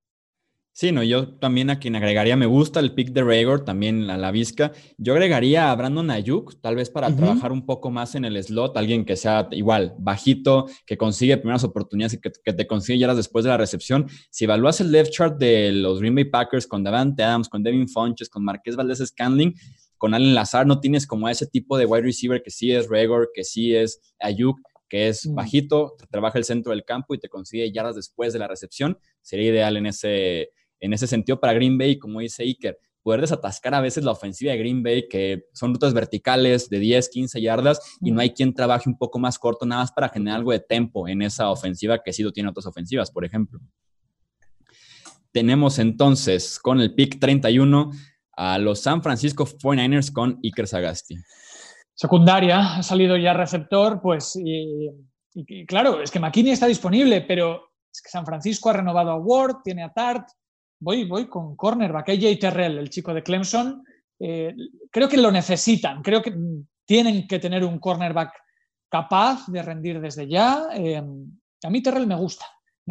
Sí, no, yo también a quien agregaría, me gusta el pick de Rager, también a la Vizca. Yo agregaría a Brandon Ayuk, tal vez para trabajar un poco más en el slot, alguien que sea igual, bajito, que consigue primeras oportunidades y que, te consigue ya después de la recepción. Si evalúas el left chart de los Green Bay Packers con Davante Adams, con Devin Funches, con Marqués Valdés Scanling, con Allen Lazar, no tienes como ese tipo de wide receiver que sí es Rager, que sí es Ayuk, que es mm. bajito, trabaja el centro del campo y te consigue yardas después de la recepción. Sería ideal en ese en ese sentido para Green Bay, como dice Iker, poder desatascar a veces la ofensiva de Green Bay, que son rutas verticales de 10, 15 yardas y no hay quien trabaje un poco más corto, nada más para generar algo de tempo en esa ofensiva que sí lo tiene otras ofensivas, por ejemplo. tenemos entonces con el pick 31 a los San Francisco 49ers con Iker Sagasti. Secundaria, ha salido ya receptor, pues y, claro, es que McKinney está disponible, pero es que San Francisco ha renovado a Ward, tiene a Tart, voy, voy con cornerback, AJ Terrell, el chico de Clemson, eh, creo que lo necesitan, creo que tienen que tener un cornerback capaz de rendir desde ya. Eh, a mí Terrell me gusta,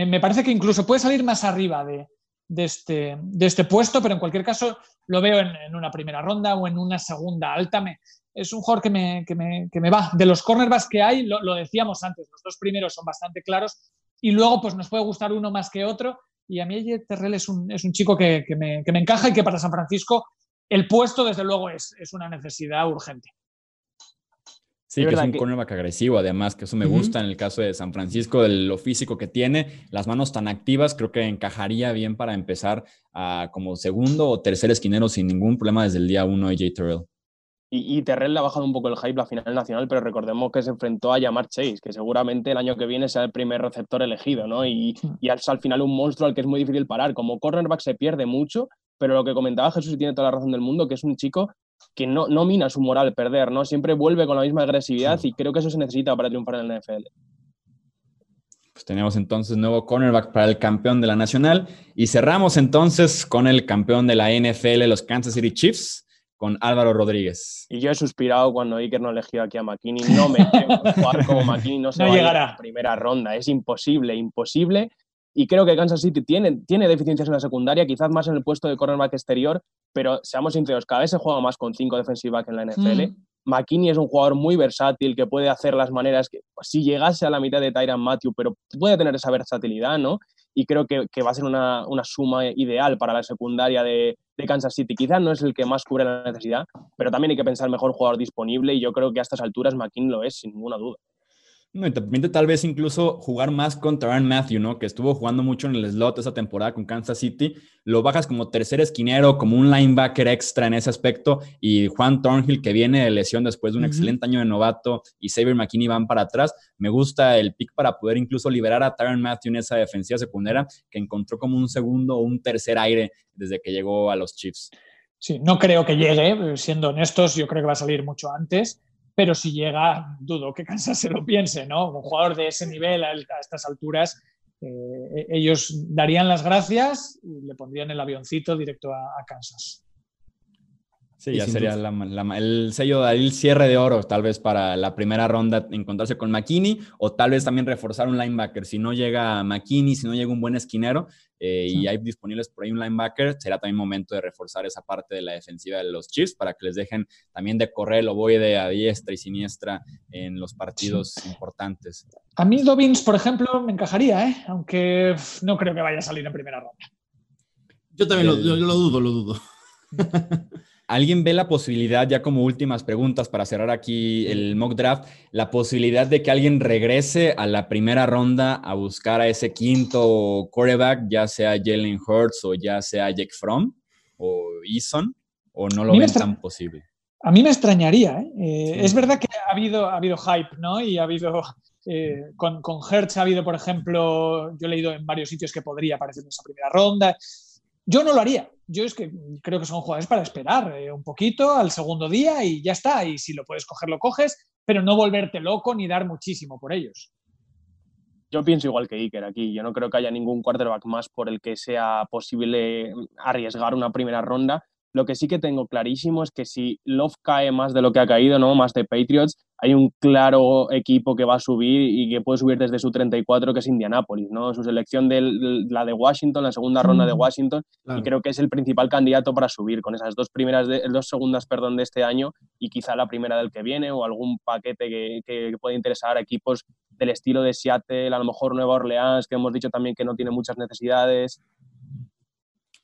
me, parece que incluso puede salir más arriba de, este, este, puesto, pero en cualquier caso lo veo en, una primera ronda o en una segunda alta. Me, es un jugador que me, que me, va. De los cornerbacks que hay, lo, decíamos antes, los dos primeros son bastante claros y luego pues nos puede gustar uno más que otro. Y a mí Terrell es un, es un chico que, me, encaja y que para San Francisco el puesto desde luego es, es una necesidad urgente. Sí, que es un cornerback agresivo, además, que eso me gusta en el caso de San Francisco, de lo físico que tiene, las manos tan activas, creo que encajaría bien para empezar a, como segundo o tercer esquinero sin ningún problema desde el día uno AJ Terrell. Y, Terrell le ha bajado un poco el hype la final nacional, pero recordemos que se enfrentó a Yamar Chase, que seguramente el año que viene sea el primer receptor elegido, ¿no? Y, y es al final un monstruo al que es muy difícil parar. Como cornerback se pierde mucho, pero lo que comentaba Jesús y tiene toda la razón del mundo, que es un chico que no, no mina su moral perder, ¿no? Siempre vuelve con la misma agresividad y creo que eso se necesita para triunfar en el NFL. Pues tenemos entonces nuevo cornerback para el campeón de la nacional y cerramos entonces con el campeón de la NFL, los Kansas City Chiefs, con Álvaro Rodríguez. Y yo he suspirado cuando Iker no elegido aquí a McKinney. No me quiero jugar como McKinney, no se va llegará. a la primera ronda. Es imposible, imposible. Y creo que Kansas City tiene, tiene deficiencias en la secundaria, quizás más en el puesto de cornerback exterior, pero seamos sinceros, cada vez se juega más con cinco defensive back en la NFL. Mm. McKinney es un jugador muy versátil que puede hacer las maneras que, pues, si llegase a la mitad de Tyron Matthew, pero puede tener esa versatilidad, ¿no? Y creo que, que va a ser una, una, suma ideal para la secundaria de, de, Kansas City. Quizás no es el que más cubre la necesidad, pero también hay que pensar mejor jugador disponible y yo creo que a estas alturas McKinney lo es, sin ninguna duda. No, y te permite tal vez incluso jugar más contra Aaron Matthew, ¿no? Que estuvo jugando mucho en el slot esa temporada con Kansas City. Lo bajas como tercer esquinero, como un linebacker extra en ese aspecto. Y Juan Thornhill, que viene de lesión después de un excelente año de novato, y Xavier McKinney van para atrás. Me gusta el pick para poder incluso liberar a Tyron Matthew en esa defensiva secundaria, que encontró como un segundo o un tercer aire desde que llegó a los Chiefs. Sí, no creo que llegue, siendo honestos, yo creo que va a salir mucho antes pero si llega, dudo que Kansas se lo piense, ¿no? Un jugador de ese nivel a, estas alturas, eh, ellos darían las gracias y le pondrían el avioncito directo a Kansas. Sí, ya sería el sello el cierre de oro, tal vez para la primera ronda encontrarse con McKinney o tal vez también reforzar un linebacker. Si no llega McKinney, si no llega un buen esquinero eh, y hay disponibles por ahí un linebacker, será también momento de reforzar esa parte de la defensiva de los Chiefs para que les dejen también de correr el ovoide a diestra y siniestra en los partidos importantes. A mí Dobbins, por ejemplo, me encajaría, ¿eh? aunque no creo que vaya a salir en primera ronda. Yo también lo, lo dudo, lo dudo. ¿Alguien ve la posibilidad, ya como últimas preguntas para cerrar aquí el mock draft, la posibilidad de que alguien regrese a la primera ronda a buscar a ese quinto quarterback, ya sea Jalen Hurts o ya sea Jake Fromm o Eason, o no lo ven tan posible? A mí me extrañaría. ¿eh? Eh, es verdad que ha habido, ha habido hype, ¿no? Y ha habido, eh, con, con Hertz ha habido, por ejemplo, yo he leído en varios sitios que podría aparecer en esa primera ronda. Yo no lo haría. Yo es que creo que son jugadores para esperar eh, un poquito al segundo día y ya está. Y si lo puedes coger, lo coges, pero no volverte loco ni dar muchísimo por ellos. Yo pienso igual que Iker aquí. Yo no creo que haya ningún quarterback más por el que sea posible arriesgar una primera ronda. Lo que sí que tengo clarísimo es que si Love cae más de lo que ha caído, ¿no? Más de Patriots, hay un claro equipo que va a subir y que puede subir desde su 34, que es Indianapolis, ¿no? Su selección de la de Washington, la segunda ronda de mm, Washington, y creo que es el principal candidato para subir con esas dos primeras, de, dos segundas, perdón, de este año y quizá la primera del que viene o algún paquete que, que pueda interesar a equipos del estilo de Seattle, a lo mejor Nueva Orleans, que hemos dicho también que no tiene muchas necesidades.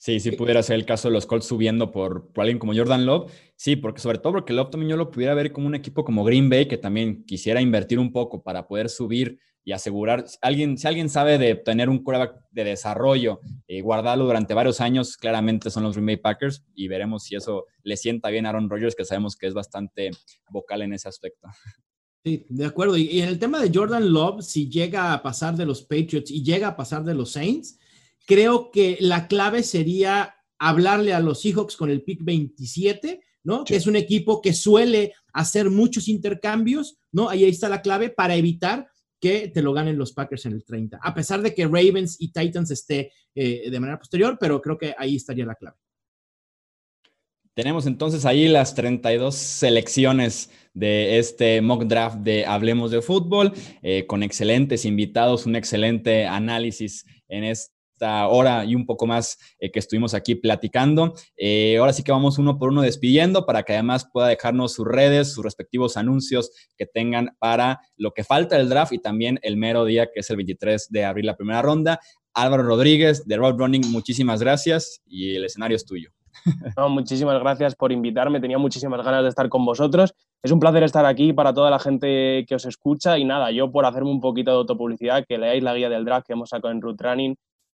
Sí, sí pudiera ser el caso de los Colts subiendo por, alguien como Jordan Love. Sí, porque sobre todo porque Love también yo lo pudiera ver como un equipo como Green Bay que también quisiera invertir un poco para poder subir y asegurar. Alguien, si alguien sabe de tener un quarterback de desarrollo y guardarlo durante varios años, claramente son los Green Bay Packers y veremos si eso le sienta bien a Aaron Rodgers, que sabemos que es bastante vocal en ese aspecto. Sí, de acuerdo. Y, y en el tema de Jordan Love, si llega a pasar de los Patriots y llega a pasar de los Saints, creo que la clave sería hablarle a los Seahawks con el pick 27, ¿no? Que es un equipo que suele hacer muchos intercambios, ¿no? Ahí está la clave para evitar que te lo ganen los Packers en el 30, a pesar de que Ravens y Titans esté eh, de manera posterior, pero creo que ahí estaría la clave. Tenemos entonces ahí las 32 selecciones de este mock draft de Hablemos de Fútbol, eh, con excelentes invitados, un excelente análisis en esta hora y un poco más eh, que estuvimos aquí platicando. Eh, ahora sí que vamos uno por uno despidiendo para que además pueda dejarnos sus redes, sus respectivos anuncios que tengan para lo que falta del draft y también el mero día que es el 23 de abril, la primera ronda. Álvaro Rodríguez de Road Running, muchísimas gracias y el escenario es tuyo. No, muchísimas gracias por invitarme, tenía muchísimas ganas de estar con vosotros. Es un placer estar aquí para toda la gente que os escucha y nada, yo por hacerme un poquito de autopublicidad, que leáis la guía del draft que hemos sacado en Root Running,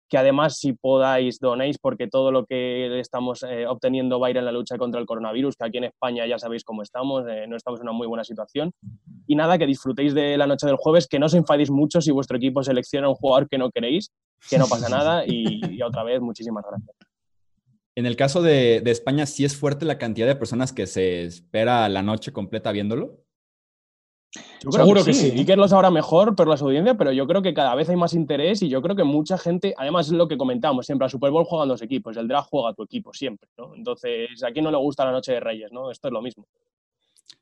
que además si podáis donéis porque todo lo que estamos eh, obteniendo va a ir en la lucha contra el coronavirus, que aquí en España ya sabéis cómo estamos, eh, no estamos en una muy buena situación. Y nada, que disfrutéis de la noche del jueves, que no os enfadéis mucho si vuestro equipo selecciona un jugador que no queréis, que no pasa nada y otra vez muchísimas gracias. En el caso de, España, ¿sí es fuerte la cantidad de personas que se espera la noche completa viéndolo? Yo Seguro que, sí. Y que lo sabrá mejor por las audiencias, pero yo creo que cada vez hay más interés y yo creo que mucha gente, además es lo que comentamos siempre, al Super Bowl juegan dos equipos, el draft juega tu equipo siempre, ¿no? Entonces, ¿a quién no le gusta la noche de Reyes, no? Esto es lo mismo.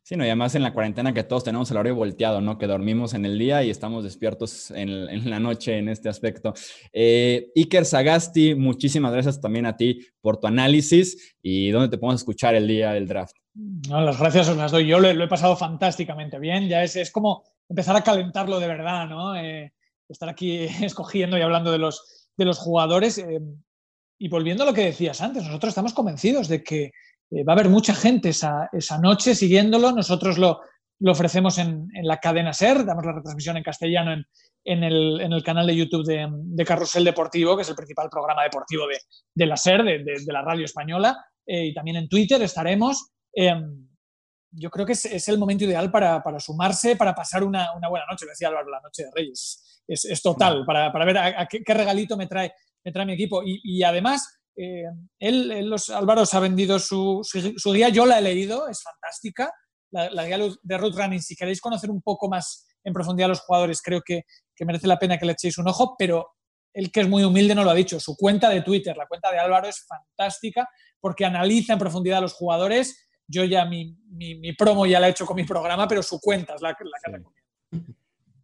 Sí, no, y además en la cuarentena que todos tenemos el horario volteado, ¿no? Que dormimos en el día y estamos despiertos en, la noche en este aspecto. Eh, Iker Sagasti, muchísimas gracias también a ti por tu análisis y dónde te podemos escuchar el día del draft. No, las gracias os las doy. Yo lo, he pasado fantásticamente bien. Ya es, es, como empezar a calentarlo de verdad, ¿no? Eh, estar aquí escogiendo y hablando de los, de los jugadores. Eh, y volviendo a lo que decías antes, nosotros estamos convencidos de que eh, va a haber mucha gente esa, noche siguiéndolo. Nosotros lo, ofrecemos en, la cadena SER, damos la retransmisión en castellano en, el, canal de YouTube de, Carrusel Deportivo, que es el principal programa deportivo de, la SER, de, la radio española, eh, y también en Twitter estaremos. Em, yo creo que es, el momento ideal para, sumarse, para pasar una, buena noche. Decía Álvaro, la noche de Reyes. Es, total, para, ver a, qué, regalito me trae, me trae mi equipo. y además, eh, él, los Álvaro ha vendido su, su, guía, yo la he leído, es fantástica. La, guía de Root Running, si queréis conocer un poco más en profundidad a los jugadores, creo que, que, merece la pena que le echéis un ojo, pero él que es muy humilde no lo ha dicho. Su cuenta de Twitter, la cuenta de Álvaro, es fantástica porque analiza en profundidad a los jugadores. Yo ya mi, mi, promo ya la he hecho con mi programa, pero su cuenta es la, la que recomiendo.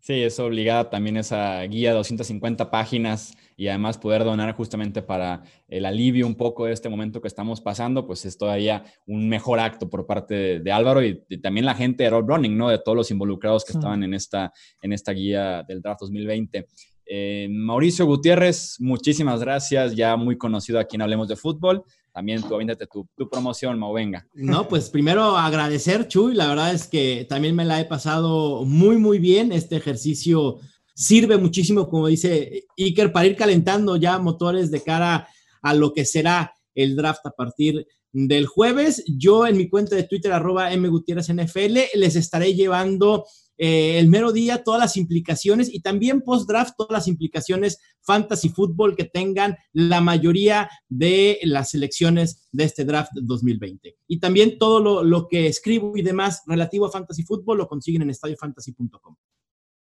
Sí, es obligada también esa guía de 250 páginas y además poder donar justamente para el alivio un poco de este momento que estamos pasando, pues es todavía un mejor acto por parte de, Álvaro y, también la gente de Road Running, ¿no? De todos los involucrados que estaban en esta, en esta guía del draft 2020. Eh, Mauricio Gutiérrez, muchísimas gracias, ya muy conocido aquí en Hablemos de Fútbol. También tú avíndate tu, tu promoción, Mau, venga. No, pues primero agradecer, Chuy, la verdad es que también me la he pasado muy, muy bien. Este ejercicio sirve muchísimo, como dice Iker, para ir calentando ya motores de cara a lo que será el draft a partir del jueves. Yo en mi cuenta de Twitter, arroba NFL, les estaré llevando eh, el mero día todas las implicaciones y también post-draft todas las implicaciones fantasy fútbol que tengan la mayoría de las selecciones de este draft 2020. Y también todo lo, lo que escribo y demás relativo a fantasy fútbol lo consiguen en estadiofantasy.com.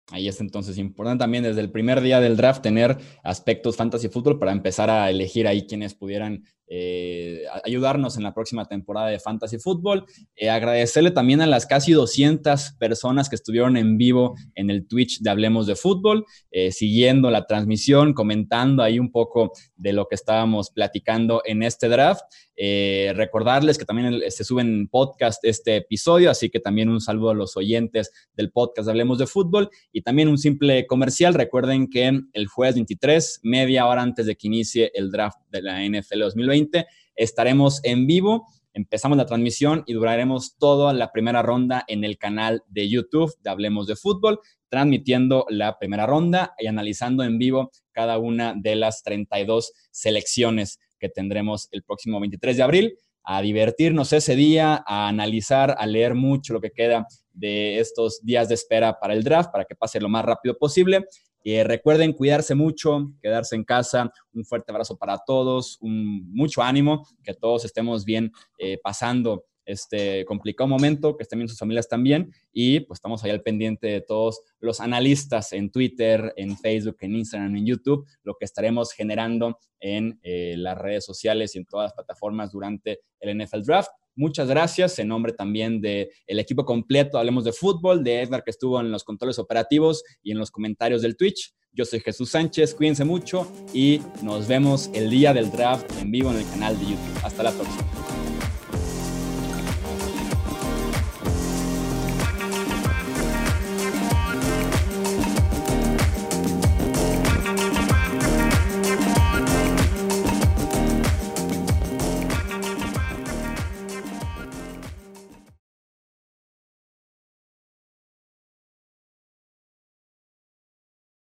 Ahí es entonces importante también desde el primer día del draft tener aspectos fantasy fútbol para empezar a elegir ahí quienes pudieran eh, ayudarnos en la próxima temporada de fantasy fútbol. Eh, agradecerle también a las casi 200 personas que estuvieron en vivo en el Twitch de Hablemos de Fútbol, eh, siguiendo la transmisión, comentando ahí un poco de lo que estábamos platicando en este draft. Recordarles que también se sube en podcast este episodio, así que también un saludo a los oyentes del podcast Hablemos de Fútbol y también un simple comercial. Recuerden que el jueves 23, media hora antes de que inicie el draft de la NFL 2020, estaremos en vivo. Empezamos la transmisión y duraremos toda la primera ronda en el canal de YouTube de Hablemos de Fútbol, transmitiendo la primera ronda y analizando en vivo cada una de las 32 selecciones que tendremos el próximo 23 de abril. a divertirnos ese día, a analizar, a leer mucho lo que queda de estos días de espera para el draft, para que pase lo más rápido posible. Y recuerden cuidarse mucho, quedarse en casa. Un fuerte abrazo para todos, mucho ánimo, que todos estemos bien eh, pasando este complicado momento, que estén bien sus familias también. Y pues estamos ahí al pendiente de todos los analistas en Twitter, en Facebook, en Instagram, en YouTube, lo que estaremos generando en eh, las redes sociales y en todas las plataformas durante el NFL Draft. Muchas gracias en nombre también del el equipo completo, hablemos de fútbol, de Edgar que estuvo en los controles operativos y en los comentarios del Twitch. Yo soy Jesús Sánchez, cuídense mucho y nos vemos el día del draft en vivo en el canal de YouTube. Hasta la próxima.